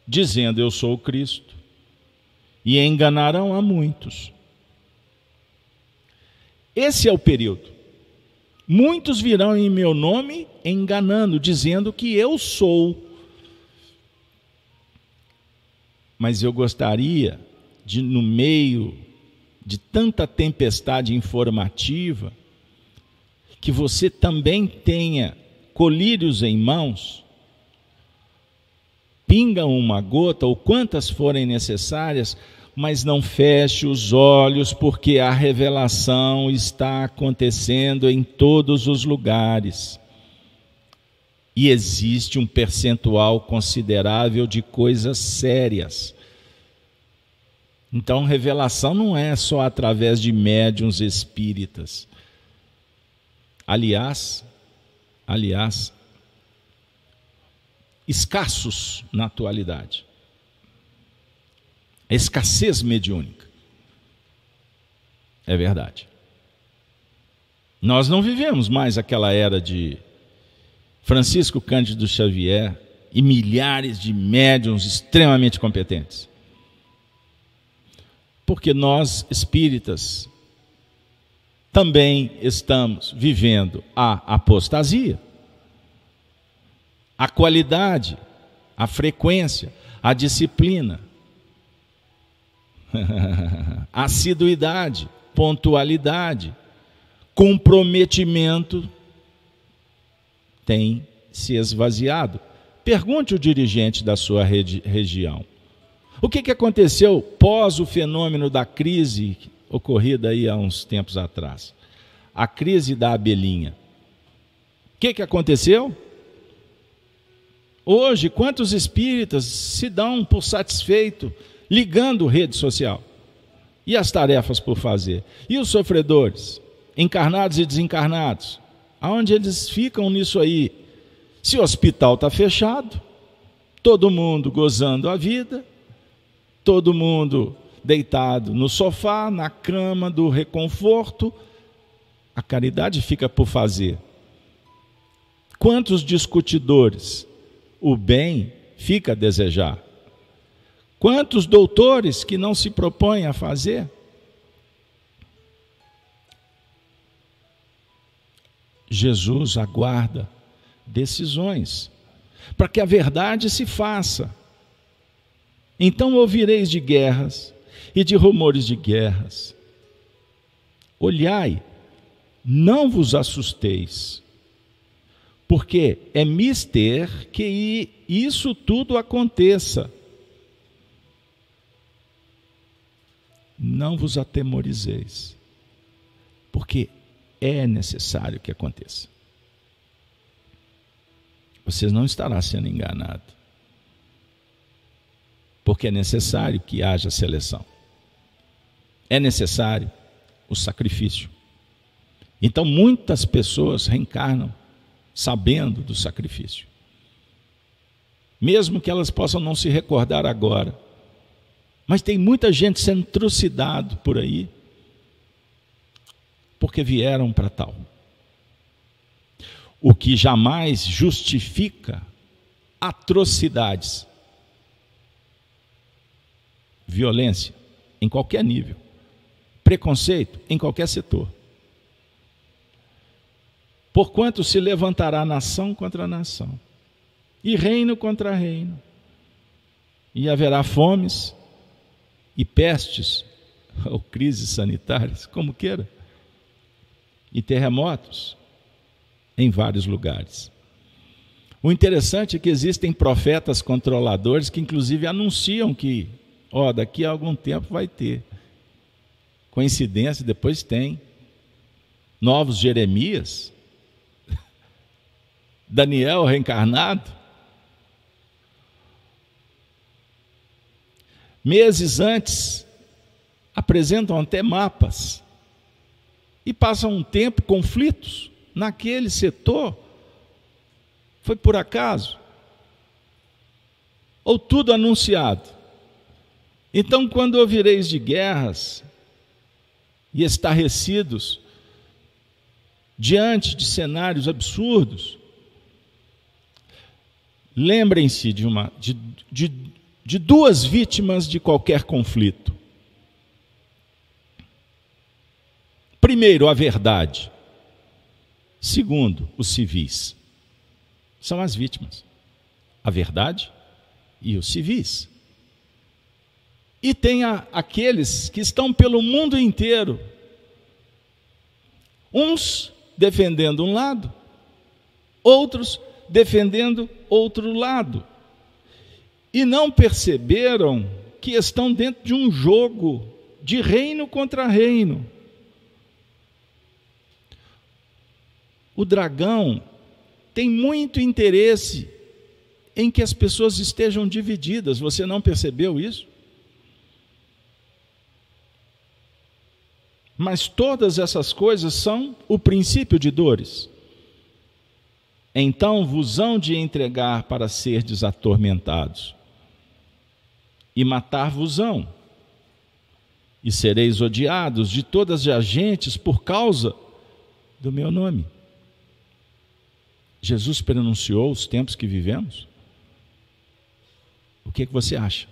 dizendo eu sou Cristo, e enganarão a muitos. Esse é o período. Muitos virão em meu nome enganando, dizendo que eu sou. Mas eu gostaria de, no meio de tanta tempestade informativa, que você também tenha colírios em mãos, pinga uma gota ou quantas forem necessárias mas não feche os olhos, porque a revelação está acontecendo em todos os lugares. E existe um percentual considerável de coisas sérias. Então, revelação não é só através de médiums espíritas. Aliás, aliás, escassos na atualidade a escassez mediúnica. É verdade. Nós não vivemos mais aquela era de Francisco Cândido Xavier e milhares de médiums extremamente competentes. Porque nós, espíritas, também estamos vivendo a apostasia, a qualidade, a frequência, a disciplina, *laughs* assiduidade, pontualidade, comprometimento tem se esvaziado. Pergunte o dirigente da sua regi região. O que, que aconteceu pós o fenômeno da crise ocorrida aí há uns tempos atrás? A crise da abelhinha. O que, que aconteceu? Hoje, quantos espíritas se dão por satisfeito ligando rede social. E as tarefas por fazer? E os sofredores, encarnados e desencarnados? Aonde eles ficam nisso aí? Se o hospital está fechado, todo mundo gozando a vida, todo mundo deitado no sofá, na cama do reconforto, a caridade fica por fazer. Quantos discutidores o bem fica a desejar? Quantos doutores que não se propõem a fazer? Jesus aguarda decisões para que a verdade se faça. Então ouvireis de guerras e de rumores de guerras. Olhai, não vos assusteis, porque é mister que isso tudo aconteça não vos atemorizeis, porque é necessário que aconteça. Você não estará sendo enganado, porque é necessário que haja seleção, é necessário o sacrifício. Então, muitas pessoas reencarnam sabendo do sacrifício, mesmo que elas possam não se recordar agora mas tem muita gente sendo trucidado por aí, porque vieram para tal. O que jamais justifica atrocidades, violência em qualquer nível, preconceito em qualquer setor. Porquanto se levantará nação contra nação, e reino contra reino, e haverá fomes, e pestes, *laughs* ou crises sanitárias, como queira, e terremotos em vários lugares. O interessante é que existem profetas controladores que, inclusive, anunciam que, ó, daqui a algum tempo vai ter. Coincidência, depois tem. Novos Jeremias, *laughs* Daniel reencarnado, meses antes, apresentam até mapas e passam um tempo conflitos naquele setor. Foi por acaso? ou tudo anunciado. Então, quando ouvireis de guerras e estarrecidos diante de cenários absurdos, lembrem-se de, uma, de, de, de duas vítimas de qualquer conflito. Primeiro, a verdade. Segundo, os civis. São as vítimas. A verdade e os civis. E tem aqueles que estão pelo mundo inteiro, uns defendendo um lado, outros defendendo outro lado, e não perceberam que estão dentro de um jogo de reino contra reino. O dragão tem muito interesse em que as pessoas estejam divididas. Você não percebeu isso? Mas todas essas coisas são o princípio de dores. Então vos hão de entregar para serdes atormentados, e matar-vos-ão, e sereis odiados de todas as gentes por causa do meu nome. Jesus pronunciou os tempos que vivemos? O que, é que você acha?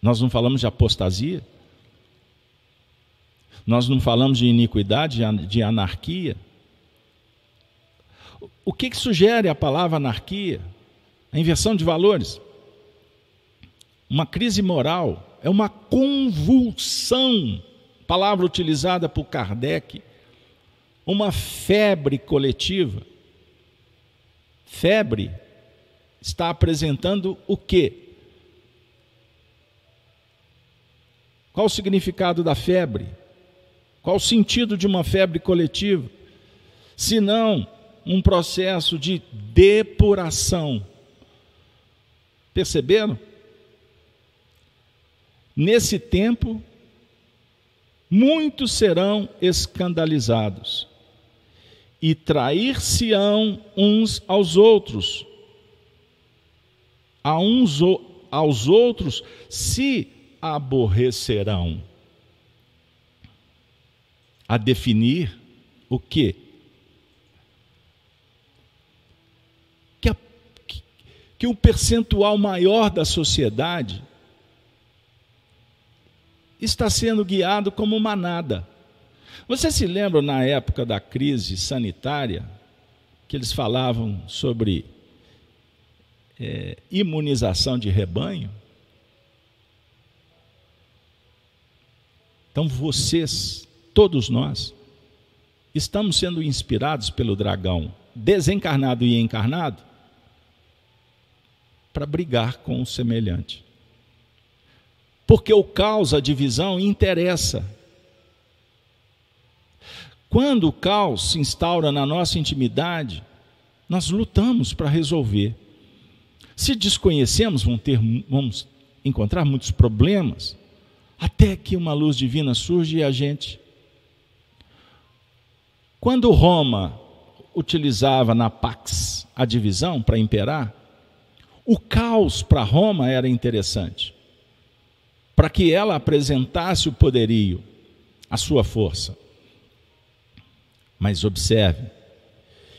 Nós não falamos de apostasia? Nós não falamos de iniquidade, de anarquia? O que, que sugere a palavra anarquia? A inversão de valores. Uma crise moral é uma convulsão, palavra utilizada por Kardec, uma febre coletiva. Febre está apresentando o quê? Qual o significado da febre? Qual o sentido de uma febre coletiva? Se não um processo de depuração. Perceberam? Nesse tempo, muitos serão escandalizados e trair-se-ão uns aos outros. A uns aos outros se aborrecerão. A definir o que? Que, a, que, que o percentual maior da sociedade está sendo guiado como manada. Você se lembra na época da crise sanitária que eles falavam sobre é, imunização de rebanho? Então vocês, todos nós, estamos sendo inspirados pelo dragão, desencarnado e encarnado, para brigar com o semelhante. Porque o caos, a divisão, interessa. Quando o caos se instaura na nossa intimidade, nós lutamos para resolver. Se desconhecemos, vamos, ter, vamos encontrar muitos problemas, até que uma luz divina surge e a gente. Quando Roma utilizava na Pax a divisão para imperar, o caos para Roma era interessante, para que ela apresentasse o poderio, a sua força. Mas observe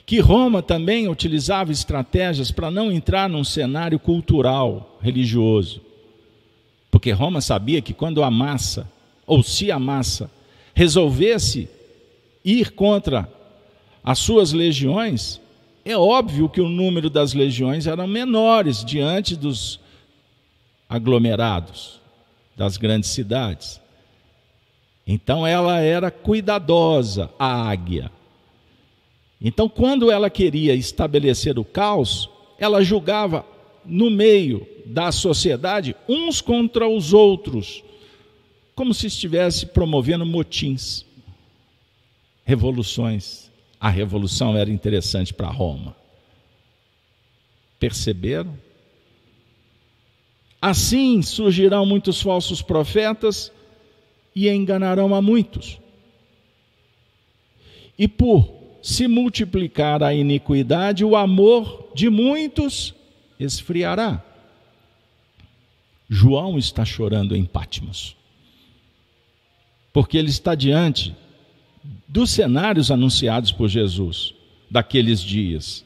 que Roma também utilizava estratégias para não entrar num cenário cultural religioso. Porque Roma sabia que quando a massa, ou se a massa, resolvesse ir contra as suas legiões, é óbvio que o número das legiões eram menores diante dos aglomerados das grandes cidades. Então ela era cuidadosa, a águia. Então, quando ela queria estabelecer o caos, ela julgava no meio da sociedade uns contra os outros, como se estivesse promovendo motins, revoluções. A revolução era interessante para Roma. Perceberam? Assim surgirão muitos falsos profetas e enganarão a muitos. E por se multiplicar a iniquidade, o amor de muitos esfriará. João está chorando em Patmos. Porque ele está diante dos cenários anunciados por Jesus daqueles dias.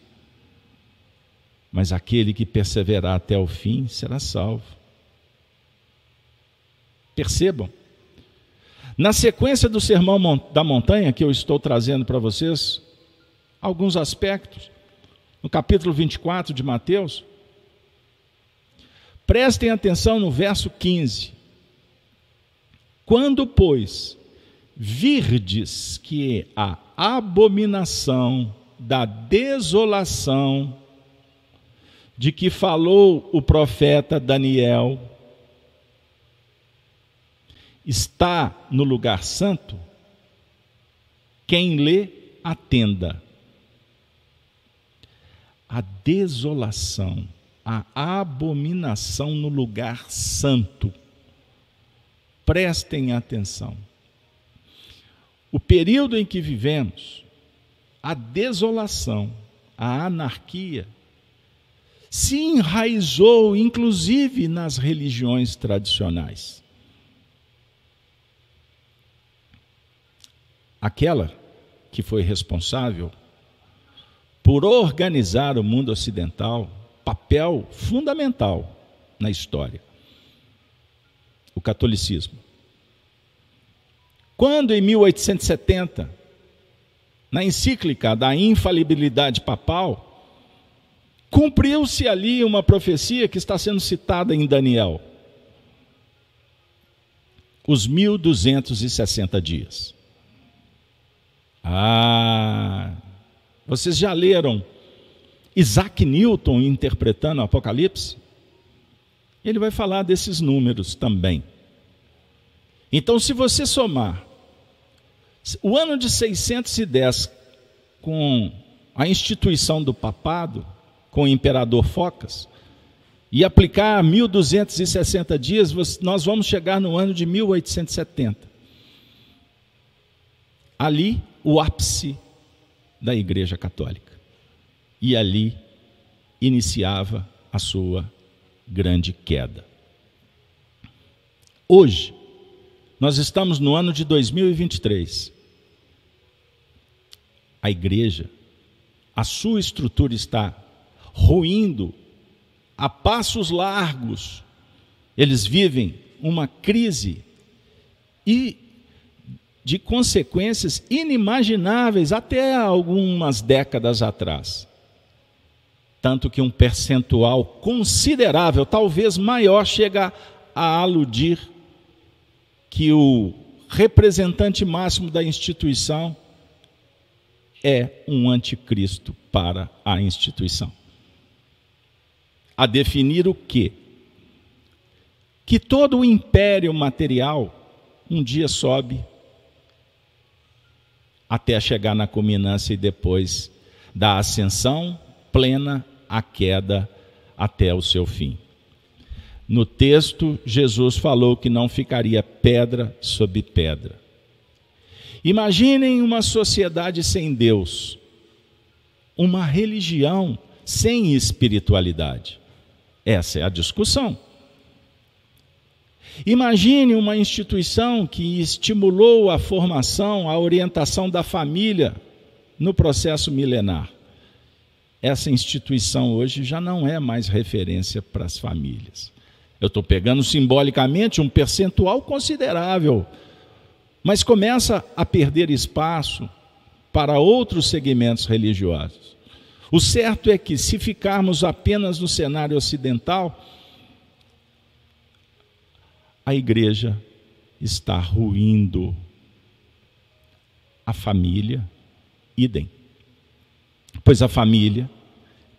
Mas aquele que perseverar até o fim será salvo. Percebam. Na sequência do sermão da montanha que eu estou trazendo para vocês, alguns aspectos. No capítulo 24 de Mateus, prestem atenção no verso 15. Quando, pois, virdes que a abominação da desolação de que falou o profeta Daniel está no lugar santo, quem lê, atenda. A desolação, a abominação no lugar santo. Prestem atenção. O período em que vivemos, a desolação, a anarquia, se enraizou inclusive nas religiões tradicionais. Aquela que foi responsável por organizar o mundo ocidental, papel fundamental na história, o catolicismo. Quando em 1870, na encíclica da infalibilidade papal, cumpriu-se ali uma profecia que está sendo citada em Daniel. Os 1260 dias. Ah, vocês já leram Isaac Newton interpretando o Apocalipse? Ele vai falar desses números também. Então, se você somar o ano de 610 com a instituição do papado, com o imperador Focas, e aplicar 1260 dias, nós vamos chegar no ano de 1870. Ali, o ápice da Igreja Católica. E ali iniciava a sua grande queda. Hoje, nós estamos no ano de 2023. A igreja, a sua estrutura está ruindo a passos largos. Eles vivem uma crise e de consequências inimagináveis até algumas décadas atrás. Tanto que um percentual considerável, talvez maior, chega a aludir que o representante máximo da instituição é um anticristo para a instituição. A definir o quê? Que todo o império material um dia sobe até chegar na culminância e depois da ascensão plena à queda até o seu fim. No texto, Jesus falou que não ficaria pedra sobre pedra. Imaginem uma sociedade sem Deus, uma religião sem espiritualidade. Essa é a discussão. Imagine uma instituição que estimulou a formação, a orientação da família no processo milenar. Essa instituição hoje já não é mais referência para as famílias. Eu estou pegando simbolicamente um percentual considerável, mas começa a perder espaço para outros segmentos religiosos. O certo é que, se ficarmos apenas no cenário ocidental, a igreja está ruindo a família, idem. Pois a família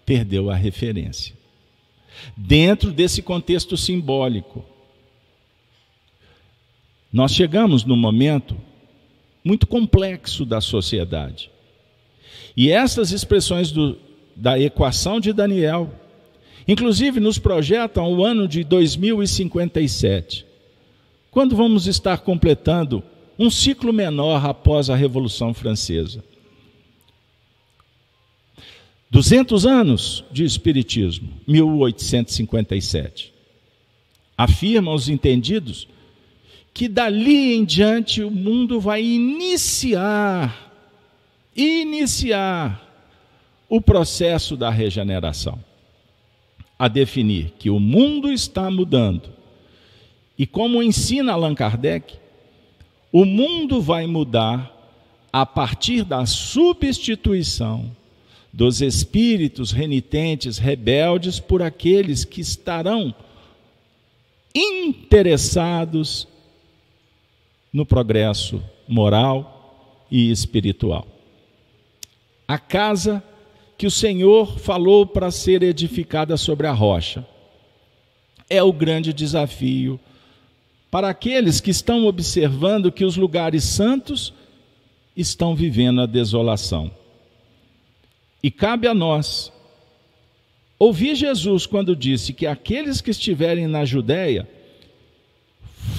perdeu a referência dentro desse contexto simbólico. Nós chegamos num momento muito complexo da sociedade. E essas expressões do, da equação de Daniel, inclusive nos projetam o ano de 2057, quando vamos estar completando um ciclo menor após a Revolução Francesa. 200 anos de Espiritismo, 1857. Afirma os entendidos que dali em diante o mundo vai iniciar, iniciar o processo da regeneração. A definir que o mundo está mudando. E como ensina Allan Kardec, o mundo vai mudar a partir da substituição dos espíritos renitentes, rebeldes, por aqueles que estarão interessados no progresso moral e espiritual. A casa que o Senhor falou para ser edificada sobre a rocha é o grande desafio para aqueles que estão observando que os lugares santos estão vivendo a desolação. E cabe a nós ouvir Jesus quando disse que aqueles que estiverem na Judéia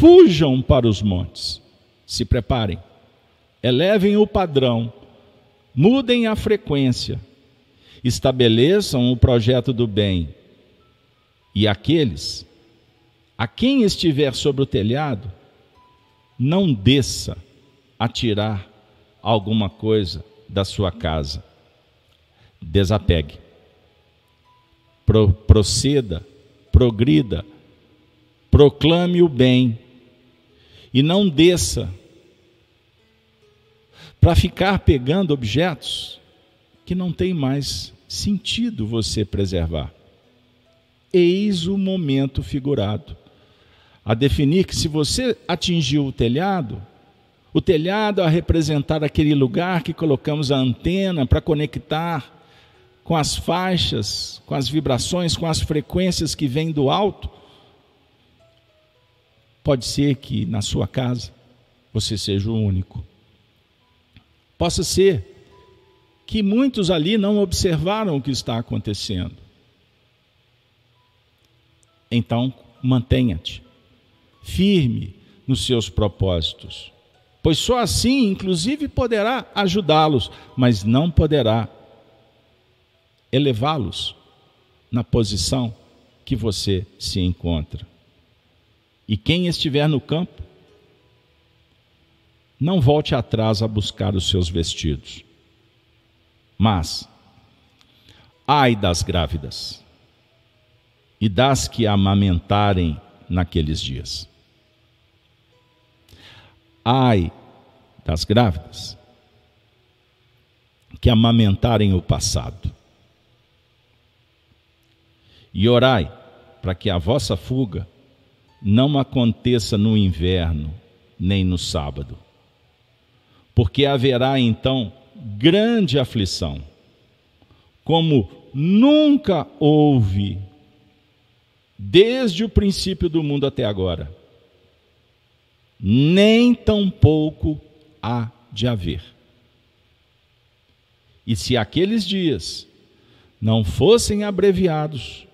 fujam para os montes. Se preparem, elevem o padrão, mudem a frequência, estabeleçam o projeto do bem. E aqueles a quem estiver sobre o telhado, não desça a tirar alguma coisa da sua casa. Desapegue. Pro, proceda, progrida, proclame o bem e não desça para ficar pegando objetos que não tem mais sentido você preservar. Eis o momento figurado a definir que se você atingiu o telhado, o telhado a representar aquele lugar que colocamos a antena para conectar com as faixas, com as vibrações, com as frequências que vêm do alto. Pode ser que na sua casa você seja o único. Possa ser que muitos ali não observaram o que está acontecendo. Então, mantenha-te firme nos seus propósitos, pois só assim, inclusive, poderá ajudá-los, mas não poderá elevá-los na posição que você se encontra. E quem estiver no campo, não volte atrás a buscar os seus vestidos. Mas, ai das grávidas e das que amamentarem naqueles dias. Ai das grávidas que amamentarem o passado. E orai para que a vossa fuga não aconteça no inverno, nem no sábado. Porque haverá então grande aflição, como nunca houve desde o princípio do mundo até agora nem tampouco há de haver. E se aqueles dias não fossem abreviados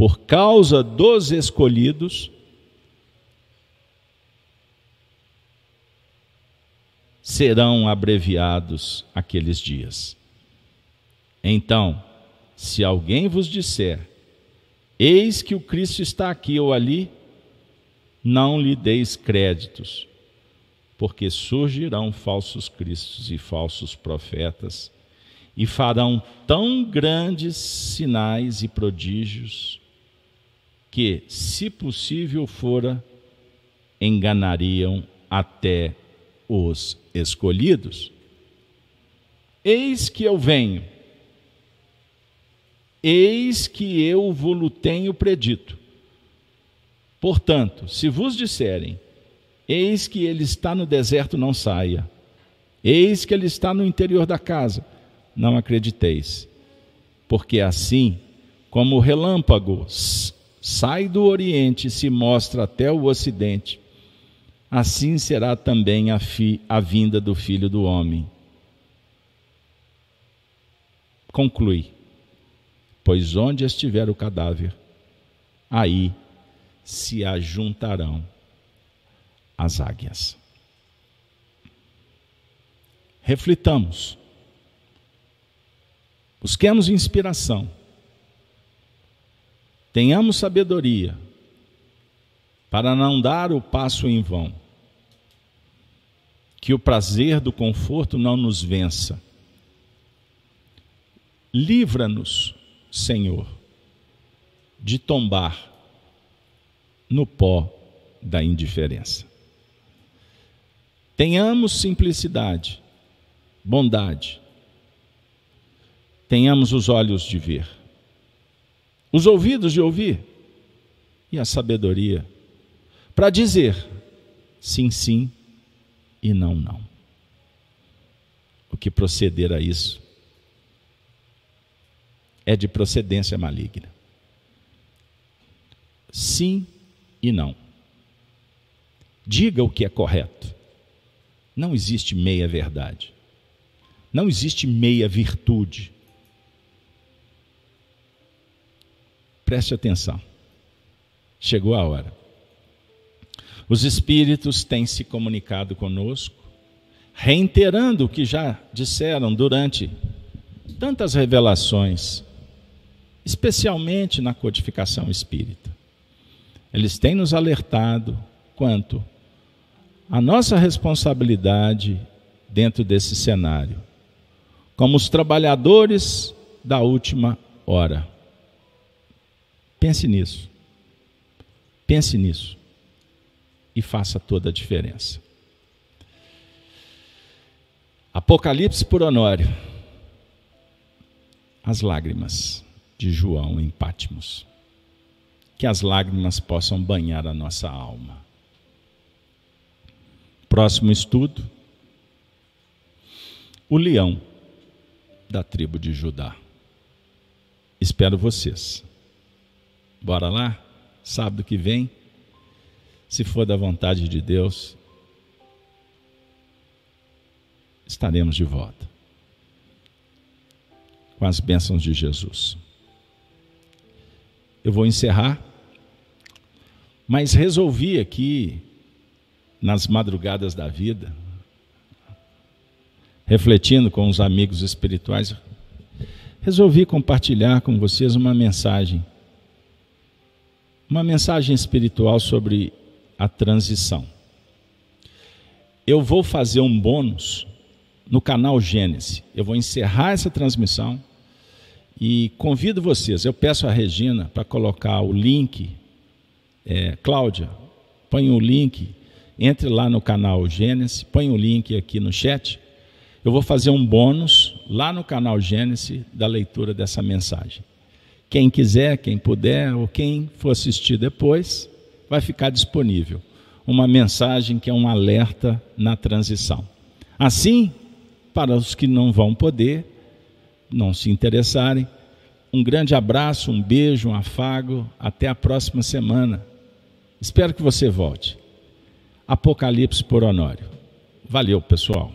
por causa dos escolhidos, serão abreviados aqueles dias. Então, se alguém vos disser, eis que o Cristo está aqui ou ali, não lhe deis créditos, porque surgirão falsos cristos e falsos profetas, e farão tão grandes sinais e prodígios, que, se possível fora, enganariam até os escolhidos. Eis que eu venho, eis que eu vos tenho predito. Portanto, se vos disserem, eis que ele está no deserto, não saia. Eis que ele está no interior da casa, não acrediteis. Porque assim como o relâmpago sai do oriente e se mostra até o ocidente, assim será também a, fi, a vinda do filho do homem. Conclui: Pois onde estiver o cadáver, aí se ajuntarão as águias. Reflitamos. Busquemos inspiração. Tenhamos sabedoria para não dar o passo em vão. Que o prazer do conforto não nos vença. Livra-nos, Senhor, de tombar no pó da indiferença. Tenhamos simplicidade, bondade. Tenhamos os olhos de ver, os ouvidos de ouvir e a sabedoria para dizer sim, sim e não, não. O que proceder a isso é de procedência maligna. Sim e não. Diga o que é correto. Não existe meia verdade. Não existe meia virtude. Preste atenção. Chegou a hora. Os Espíritos têm se comunicado conosco, reiterando o que já disseram durante tantas revelações, especialmente na codificação espírita. Eles têm nos alertado quanto à nossa responsabilidade dentro desse cenário, como os trabalhadores da última hora. Pense nisso. Pense nisso e faça toda a diferença. Apocalipse por Honório. As lágrimas de João em Pátimos. Que as lágrimas possam banhar a nossa alma. Próximo estudo. O leão da tribo de Judá. Espero vocês. Bora lá? Sábado que vem se for da vontade de Deus, estaremos de volta com as bênçãos de Jesus. Eu vou encerrar, mas resolvi aqui, nas madrugadas da vida, refletindo com os amigos espirituais, resolvi compartilhar com vocês uma mensagem, uma mensagem espiritual sobre a transição. Eu vou fazer um bônus no canal Gênesis. Eu vou encerrar essa transmissão e convido vocês. Eu peço a Regina para colocar o link. É, Cláudia, põe o link. Entre lá no canal Gênesis, põe o link aqui no chat. Eu vou fazer um bônus lá no canal Gênesis da leitura dessa mensagem. Quem quiser, quem puder, ou quem for assistir depois, vai ficar disponível uma mensagem que é um alerta na transição. Assim, para os que não vão poder, não se interessarem, um grande abraço, um beijo, um afago, até a próxima semana. Espero que você volte. Apocalipse por Honório. Valeu, pessoal.